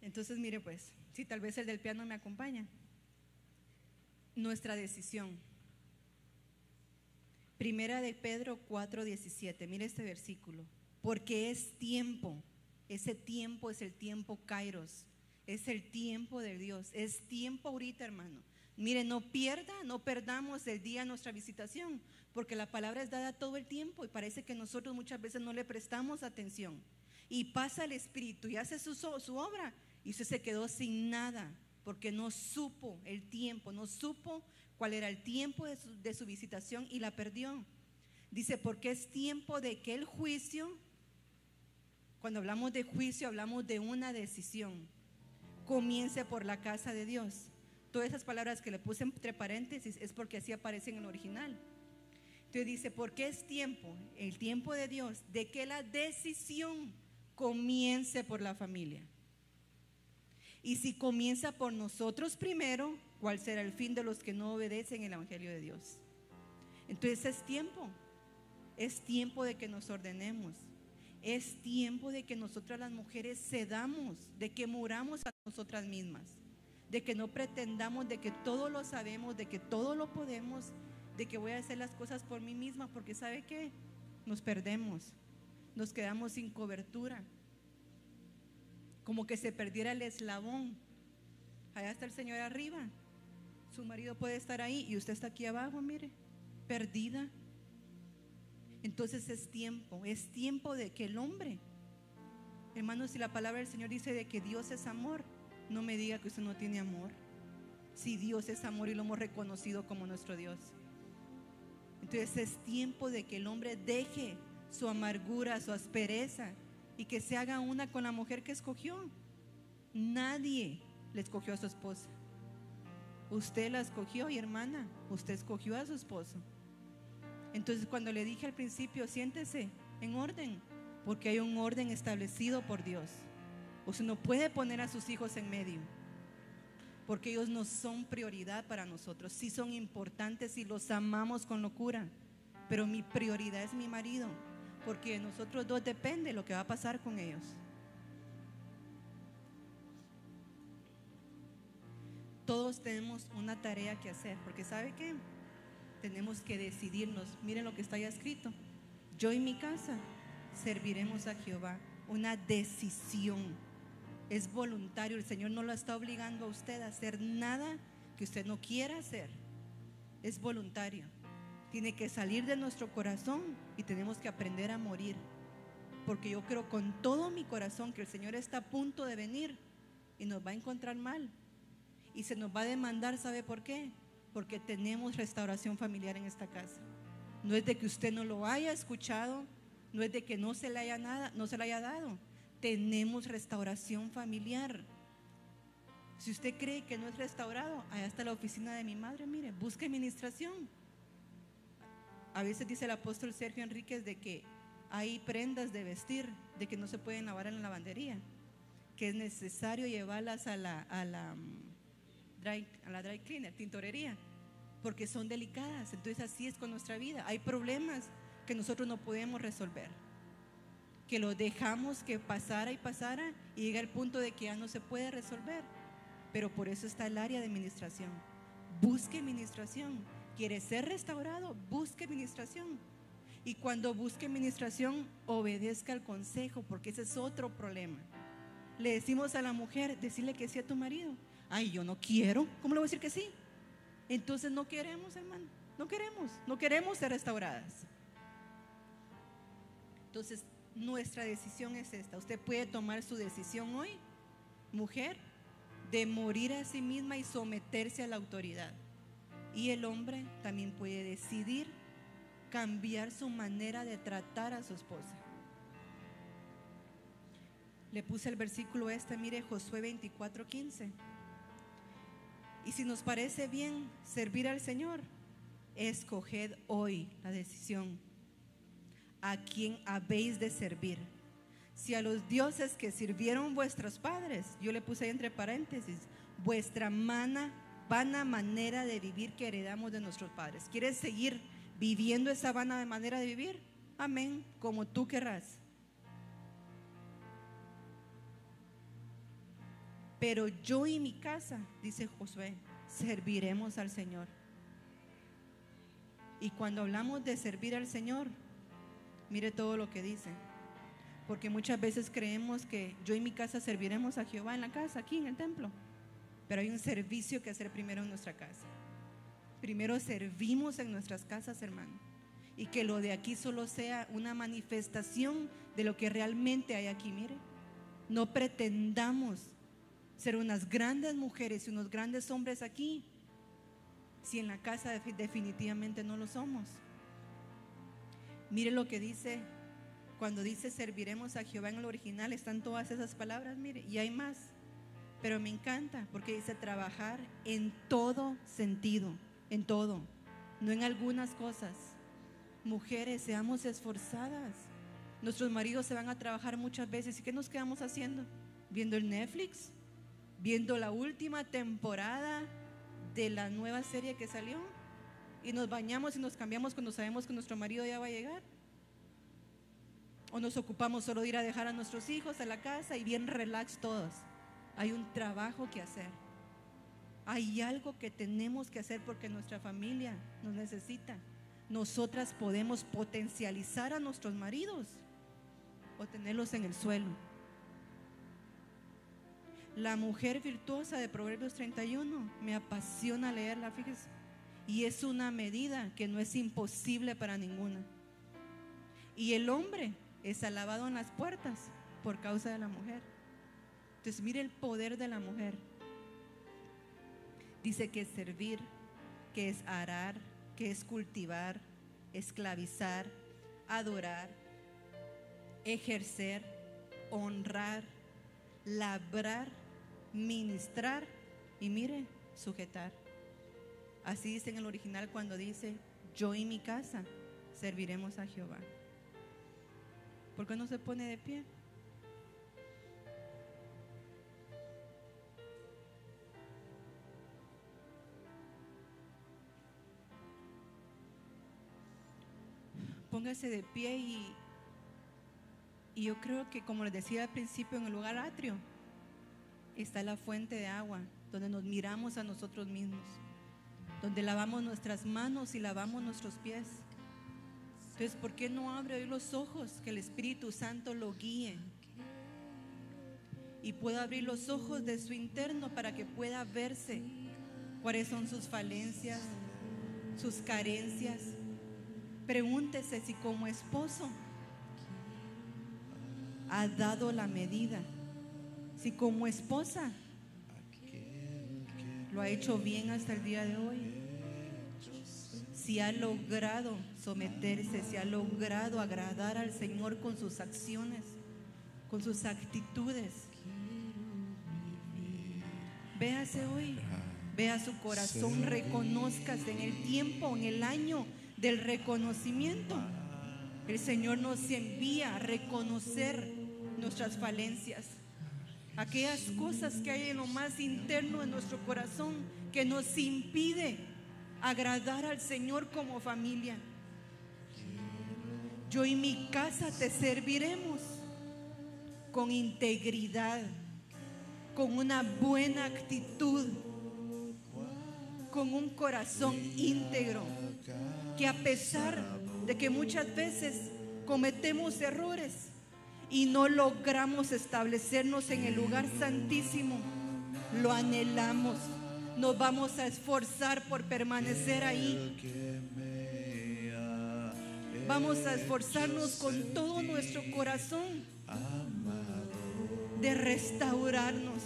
Entonces, mire pues, si tal vez el del piano me acompaña. Nuestra decisión. Primera de Pedro 4:17. Mire este versículo. Porque es tiempo. Ese tiempo es el tiempo Kairos. Es el tiempo de Dios. Es tiempo ahorita, hermano. Mire, no pierda, no perdamos el día de nuestra visitación, porque la palabra es dada todo el tiempo y parece que nosotros muchas veces no le prestamos atención. Y pasa el Espíritu y hace su, su obra y usted se quedó sin nada porque no supo el tiempo, no supo cuál era el tiempo de su, de su visitación y la perdió. Dice, porque es tiempo de que el juicio, cuando hablamos de juicio, hablamos de una decisión, comience por la casa de Dios. Todas esas palabras que le puse entre paréntesis es porque así aparecen en el original. Entonces dice, porque es tiempo, el tiempo de Dios, de que la decisión comience por la familia. Y si comienza por nosotros primero, ¿cuál será el fin de los que no obedecen el Evangelio de Dios? Entonces es tiempo, es tiempo de que nos ordenemos, es tiempo de que nosotras las mujeres cedamos, de que muramos a nosotras mismas, de que no pretendamos de que todo lo sabemos, de que todo lo podemos, de que voy a hacer las cosas por mí misma, porque ¿sabe qué? Nos perdemos, nos quedamos sin cobertura como que se perdiera el eslabón. Allá está el Señor arriba. Su marido puede estar ahí y usted está aquí abajo, mire, perdida. Entonces es tiempo, es tiempo de que el hombre, hermanos, si la palabra del Señor dice de que Dios es amor, no me diga que usted no tiene amor. Si Dios es amor y lo hemos reconocido como nuestro Dios. Entonces es tiempo de que el hombre deje su amargura, su aspereza y que se haga una con la mujer que escogió. Nadie le escogió a su esposa. Usted la escogió y hermana, usted escogió a su esposo. Entonces cuando le dije al principio, siéntese en orden, porque hay un orden establecido por Dios. Usted no puede poner a sus hijos en medio, porque ellos no son prioridad para nosotros. Sí son importantes y los amamos con locura, pero mi prioridad es mi marido, porque de nosotros dos depende lo que va a pasar con ellos. Todos tenemos una tarea que hacer, porque ¿sabe qué? Tenemos que decidirnos. Miren lo que está ya escrito. Yo y mi casa serviremos a Jehová. Una decisión. Es voluntario. El Señor no lo está obligando a usted a hacer nada que usted no quiera hacer. Es voluntario. Tiene que salir de nuestro corazón y tenemos que aprender a morir. Porque yo creo con todo mi corazón que el Señor está a punto de venir y nos va a encontrar mal y se nos va a demandar, ¿sabe por qué? Porque tenemos restauración familiar en esta casa. No es de que usted no lo haya escuchado, no es de que no se le haya nada, no se le haya dado. Tenemos restauración familiar. Si usted cree que no es restaurado, allá está la oficina de mi madre, mire, busque administración. A veces dice el apóstol Sergio Enríquez de que hay prendas de vestir, de que no se pueden lavar en la lavandería, que es necesario llevarlas a la, a la a la dry cleaner, tintorería, porque son delicadas. Entonces así es con nuestra vida. Hay problemas que nosotros no podemos resolver, que lo dejamos que pasara y pasara y llega el punto de que ya no se puede resolver. Pero por eso está el área de administración. Busque administración. ¿Quiere ser restaurado? Busque administración. Y cuando busque administración, obedezca al consejo, porque ese es otro problema. Le decimos a la mujer, decirle que sí a tu marido ay, yo no quiero, ¿cómo le voy a decir que sí? Entonces no queremos, hermano, no queremos, no queremos ser restauradas. Entonces, nuestra decisión es esta. Usted puede tomar su decisión hoy, mujer, de morir a sí misma y someterse a la autoridad. Y el hombre también puede decidir cambiar su manera de tratar a su esposa. Le puse el versículo este, mire Josué 24, 15. Y si nos parece bien servir al Señor, escoged hoy la decisión a quién habéis de servir. Si a los dioses que sirvieron vuestros padres, yo le puse entre paréntesis, vuestra vana manera de vivir que heredamos de nuestros padres. ¿Quieres seguir viviendo esa vana manera de vivir? Amén, como tú querrás. Pero yo y mi casa, dice Josué, serviremos al Señor. Y cuando hablamos de servir al Señor, mire todo lo que dice. Porque muchas veces creemos que yo y mi casa serviremos a Jehová en la casa, aquí en el templo. Pero hay un servicio que hacer primero en nuestra casa. Primero servimos en nuestras casas, hermano. Y que lo de aquí solo sea una manifestación de lo que realmente hay aquí. Mire, no pretendamos ser unas grandes mujeres y unos grandes hombres aquí, si en la casa definitivamente no lo somos. Mire lo que dice, cuando dice serviremos a Jehová en el original, están todas esas palabras, mire, y hay más. Pero me encanta porque dice trabajar en todo sentido, en todo, no en algunas cosas. Mujeres, seamos esforzadas. Nuestros maridos se van a trabajar muchas veces. ¿Y qué nos quedamos haciendo? ¿Viendo el Netflix? Viendo la última temporada de la nueva serie que salió y nos bañamos y nos cambiamos cuando sabemos que nuestro marido ya va a llegar. O nos ocupamos solo de ir a dejar a nuestros hijos a la casa y bien relax todos. Hay un trabajo que hacer. Hay algo que tenemos que hacer porque nuestra familia nos necesita. Nosotras podemos potencializar a nuestros maridos o tenerlos en el suelo. La mujer virtuosa de Proverbios 31, me apasiona leerla, fíjese. Y es una medida que no es imposible para ninguna. Y el hombre es alabado en las puertas por causa de la mujer. Entonces mire el poder de la mujer. Dice que es servir, que es arar, que es cultivar, esclavizar, adorar, ejercer, honrar, labrar ministrar y mire, sujetar. Así dice en el original cuando dice, yo y mi casa serviremos a Jehová. ¿Por qué no se pone de pie? Póngase de pie y, y yo creo que como les decía al principio en el lugar atrio, está la fuente de agua donde nos miramos a nosotros mismos, donde lavamos nuestras manos y lavamos nuestros pies. Entonces, ¿por qué no abre hoy los ojos que el Espíritu Santo lo guíe? Y pueda abrir los ojos de su interno para que pueda verse cuáles son sus falencias, sus carencias. Pregúntese si como esposo ha dado la medida, si como esposa lo ha hecho bien hasta el día de hoy, si ha logrado someterse, si ha logrado agradar al Señor con sus acciones, con sus actitudes. Véase hoy, vea su corazón, reconozcase en el tiempo, en el año del reconocimiento. El Señor nos envía a reconocer nuestras falencias, aquellas cosas que hay en lo más interno de nuestro corazón que nos impide agradar al Señor como familia. Yo y mi casa te serviremos con integridad, con una buena actitud, con un corazón íntegro, que a pesar de que muchas veces cometemos errores y no logramos establecernos en el lugar santísimo, lo anhelamos, nos vamos a esforzar por permanecer ahí. Vamos a esforzarnos con todo nuestro corazón de restaurarnos.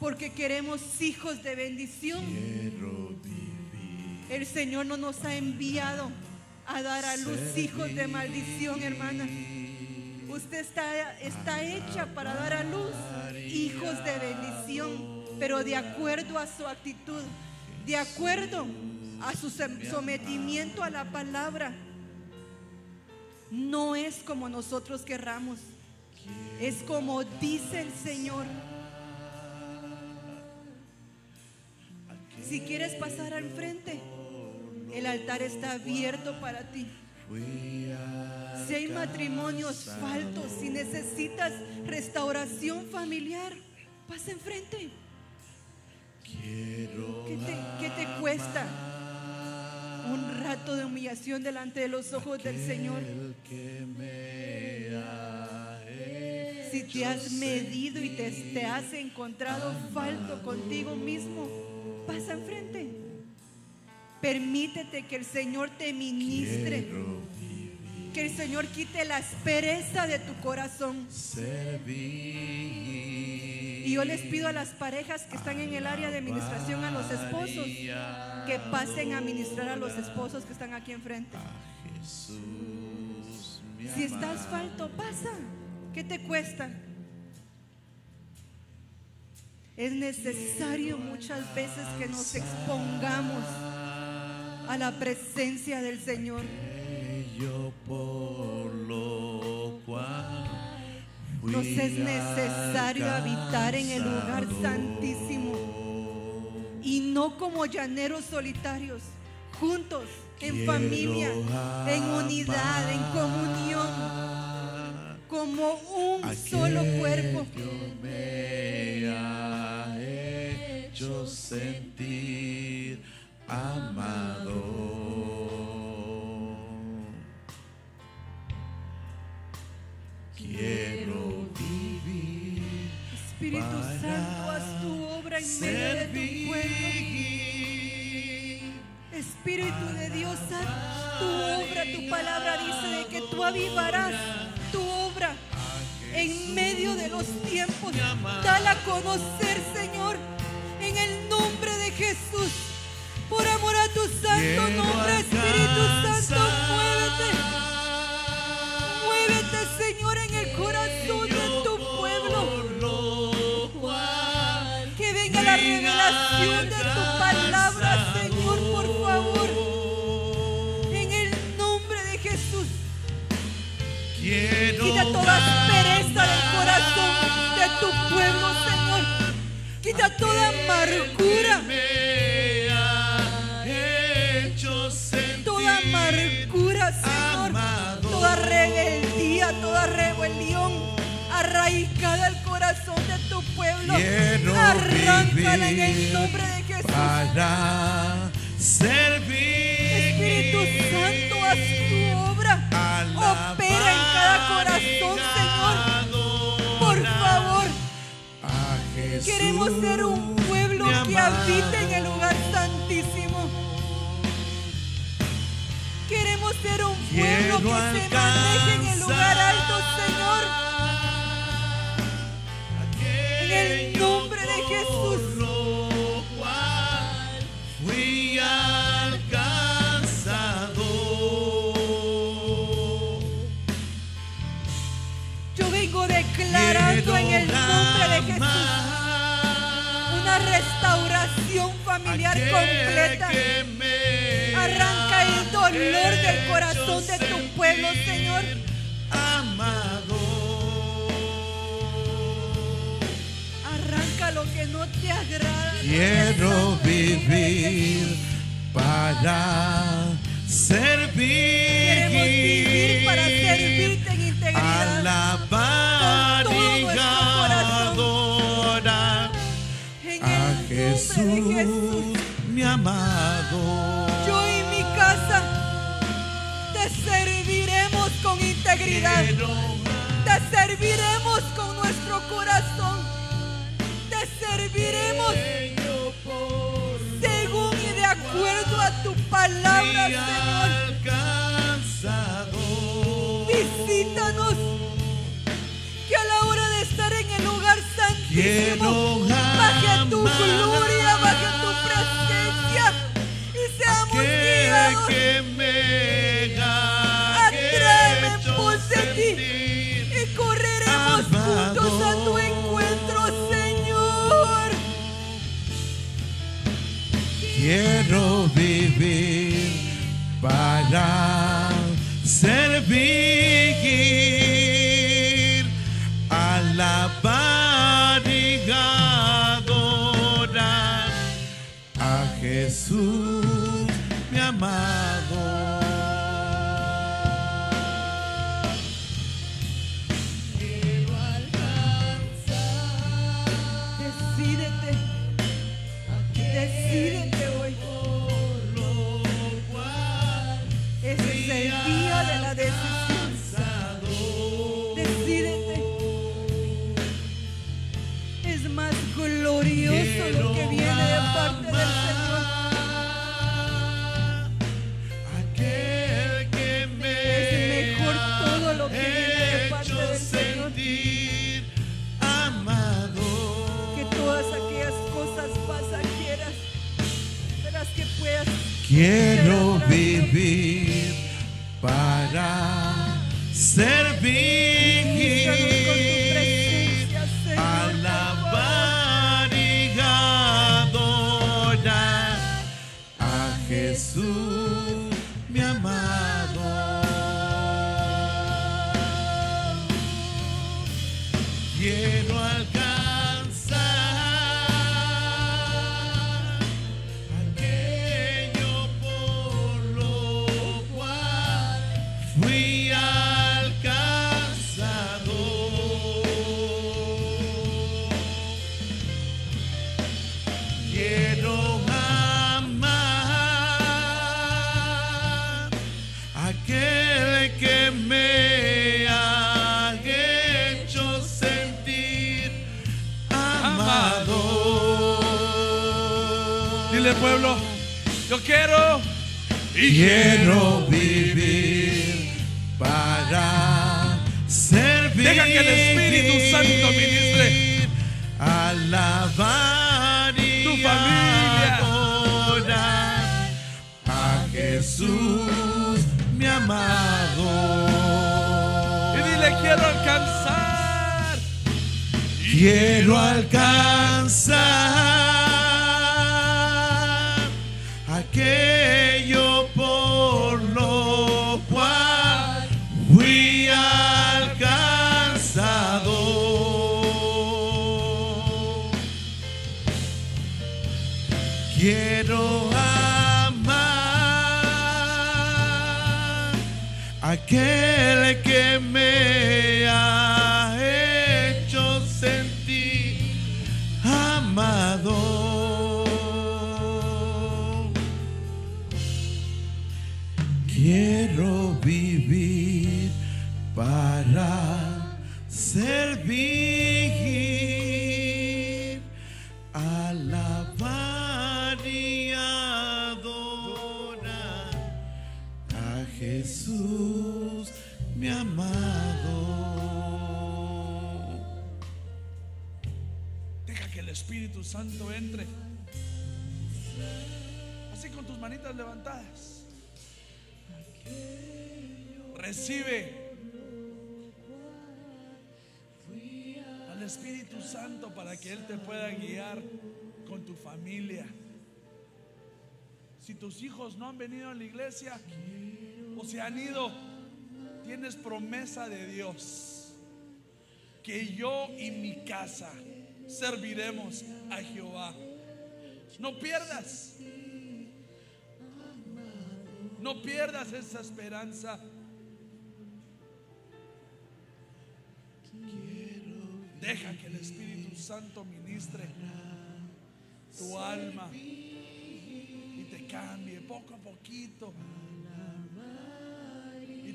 Porque queremos hijos de bendición. El Señor no nos ha enviado a dar a luz hijos de maldición, hermana. Usted está, está hecha para dar a luz hijos de bendición, pero de acuerdo a su actitud, de acuerdo a su sometimiento a la palabra. No es como nosotros querramos, es como dice el Señor. Si quieres pasar al frente, el altar está abierto para ti. Si hay matrimonios faltos, si necesitas restauración familiar, pasa enfrente. ¿Qué te, ¿Qué te cuesta? Un rato de humillación delante de los ojos del Señor. Si te has medido y te, te has encontrado falto contigo mismo, pasa enfrente. Permítete que el Señor te ministre. Que el Señor quite la aspereza de tu corazón. Y yo les pido a las parejas que están en el área de administración, a los esposos, que pasen a ministrar a los esposos que están aquí enfrente. Si estás falto, pasa. ¿Qué te cuesta? Es necesario muchas veces que nos expongamos a la presencia del Señor. Nos es necesario habitar en el lugar santísimo y no como llaneros solitarios, juntos, en familia, en unidad, en comunión, como un solo cuerpo. hecho sentir amado. Quiero vivir. Espíritu Santo, haz tu obra en medio de tu pueblo. Espíritu de Dios, haz tu obra. Tu palabra dice de que tú avivarás tu obra en medio de los tiempos. Dala a conocer, Señor, en el nombre de Jesús. Por amor a tu santo nombre, Espíritu Santo, muévete. Muévete, Señor, en el corazón de tu pueblo. Que venga la revelación de tu palabra, Señor, por favor. En el nombre de Jesús. Quita toda aspereza del corazón de tu pueblo, Señor. Quita toda amargura. Corazón de tu pueblo. Quiero Arráncala en el nombre de Jesús. para servir. Espíritu Santo, haz tu obra. Opera en cada corazón, Señor. Por favor, queremos ser un pueblo que habite en el lugar santísimo. Queremos ser un pueblo que se maneje en el lugar alto, Señor. En el nombre de Jesús. Lo cual fui alcanzado. Yo vengo declarando en el nombre de Jesús una restauración familiar completa. Arranca el dolor del corazón de tu pueblo, Señor. Amado. Que no te agrada. Quiero vivir para servir. Queremos vivir para servirte en integridad. Alabar y adorar a. Jesús, mi amado. Yo y mi casa te serviremos con integridad. Te serviremos con nuestro corazón. Te serviremos según y de acuerdo a tu palabra, Señor. Visítanos. Que a la hora de estar en el lugar santísimo, baje tu gloria, baje tu presencia y seamos guiados. Quiero Quiero vivir para servir, y Quiero vivir para servir. Deja que el Espíritu Santo ministre. Alabar y Tu familia. adorar a Jesús, mi amado. y dile quiero alcanzar. Quiero alcanzar aquel que me Jesús, mi amado. Deja que el Espíritu Santo entre. Así con tus manitas levantadas. Recibe al Espíritu Santo para que Él te pueda guiar con tu familia. Si tus hijos no han venido a la iglesia o se han ido, tienes promesa de Dios que yo y mi casa serviremos a Jehová. No pierdas. No pierdas esa esperanza. Deja que el Espíritu Santo ministre tu alma y te cambie poco a poquito.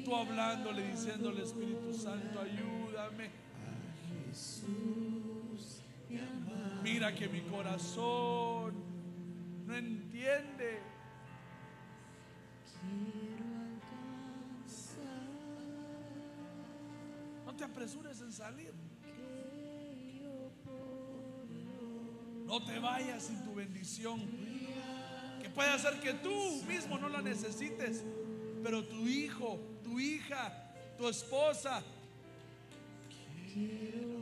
Tú hablándole, diciéndole Espíritu Santo, ayúdame. Mira que mi corazón no entiende. No te apresures en salir. No te vayas sin tu bendición. Que puede hacer que tú mismo no la necesites, pero tu hijo, tu hija, tu esposa. Quiero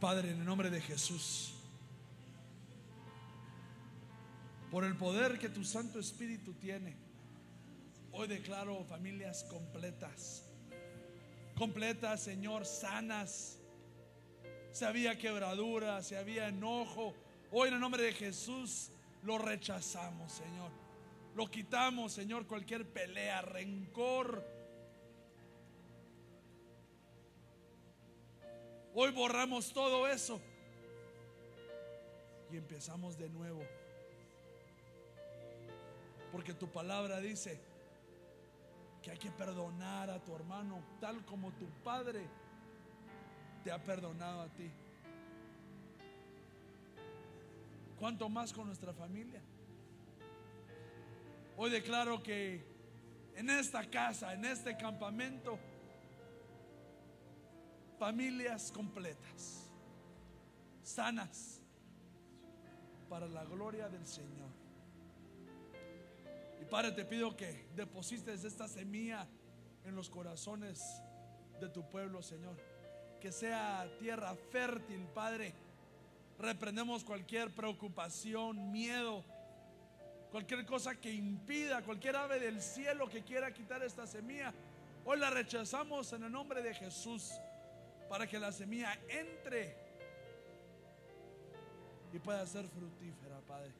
Padre, en el nombre de Jesús, por el poder que tu Santo Espíritu tiene, hoy declaro familias completas, completas, Señor, sanas. Si había quebradura, si había enojo, hoy en el nombre de Jesús lo rechazamos, Señor. Lo quitamos, Señor, cualquier pelea, rencor. Hoy borramos todo eso y empezamos de nuevo. Porque tu palabra dice que hay que perdonar a tu hermano tal como tu padre te ha perdonado a ti. ¿Cuánto más con nuestra familia? Hoy declaro que en esta casa, en este campamento, familias completas, sanas, para la gloria del Señor. Y Padre, te pido que deposites esta semilla en los corazones de tu pueblo, Señor. Que sea tierra fértil, Padre. Reprendemos cualquier preocupación, miedo, cualquier cosa que impida, cualquier ave del cielo que quiera quitar esta semilla. Hoy la rechazamos en el nombre de Jesús para que la semilla entre y pueda ser fructífera, Padre.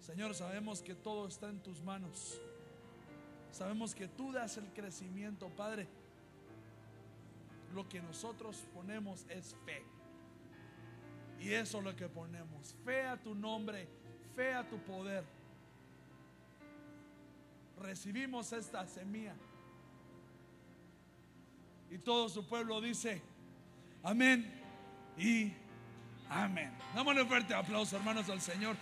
Señor, sabemos que todo está en tus manos. Sabemos que tú das el crecimiento, Padre. Lo que nosotros ponemos es fe. Y eso es lo que ponemos. Fe a tu nombre, fe a tu poder. Recibimos esta semilla. Y todo su pueblo dice, amén y amén. Dámosle fuerte aplauso, hermanos, al Señor.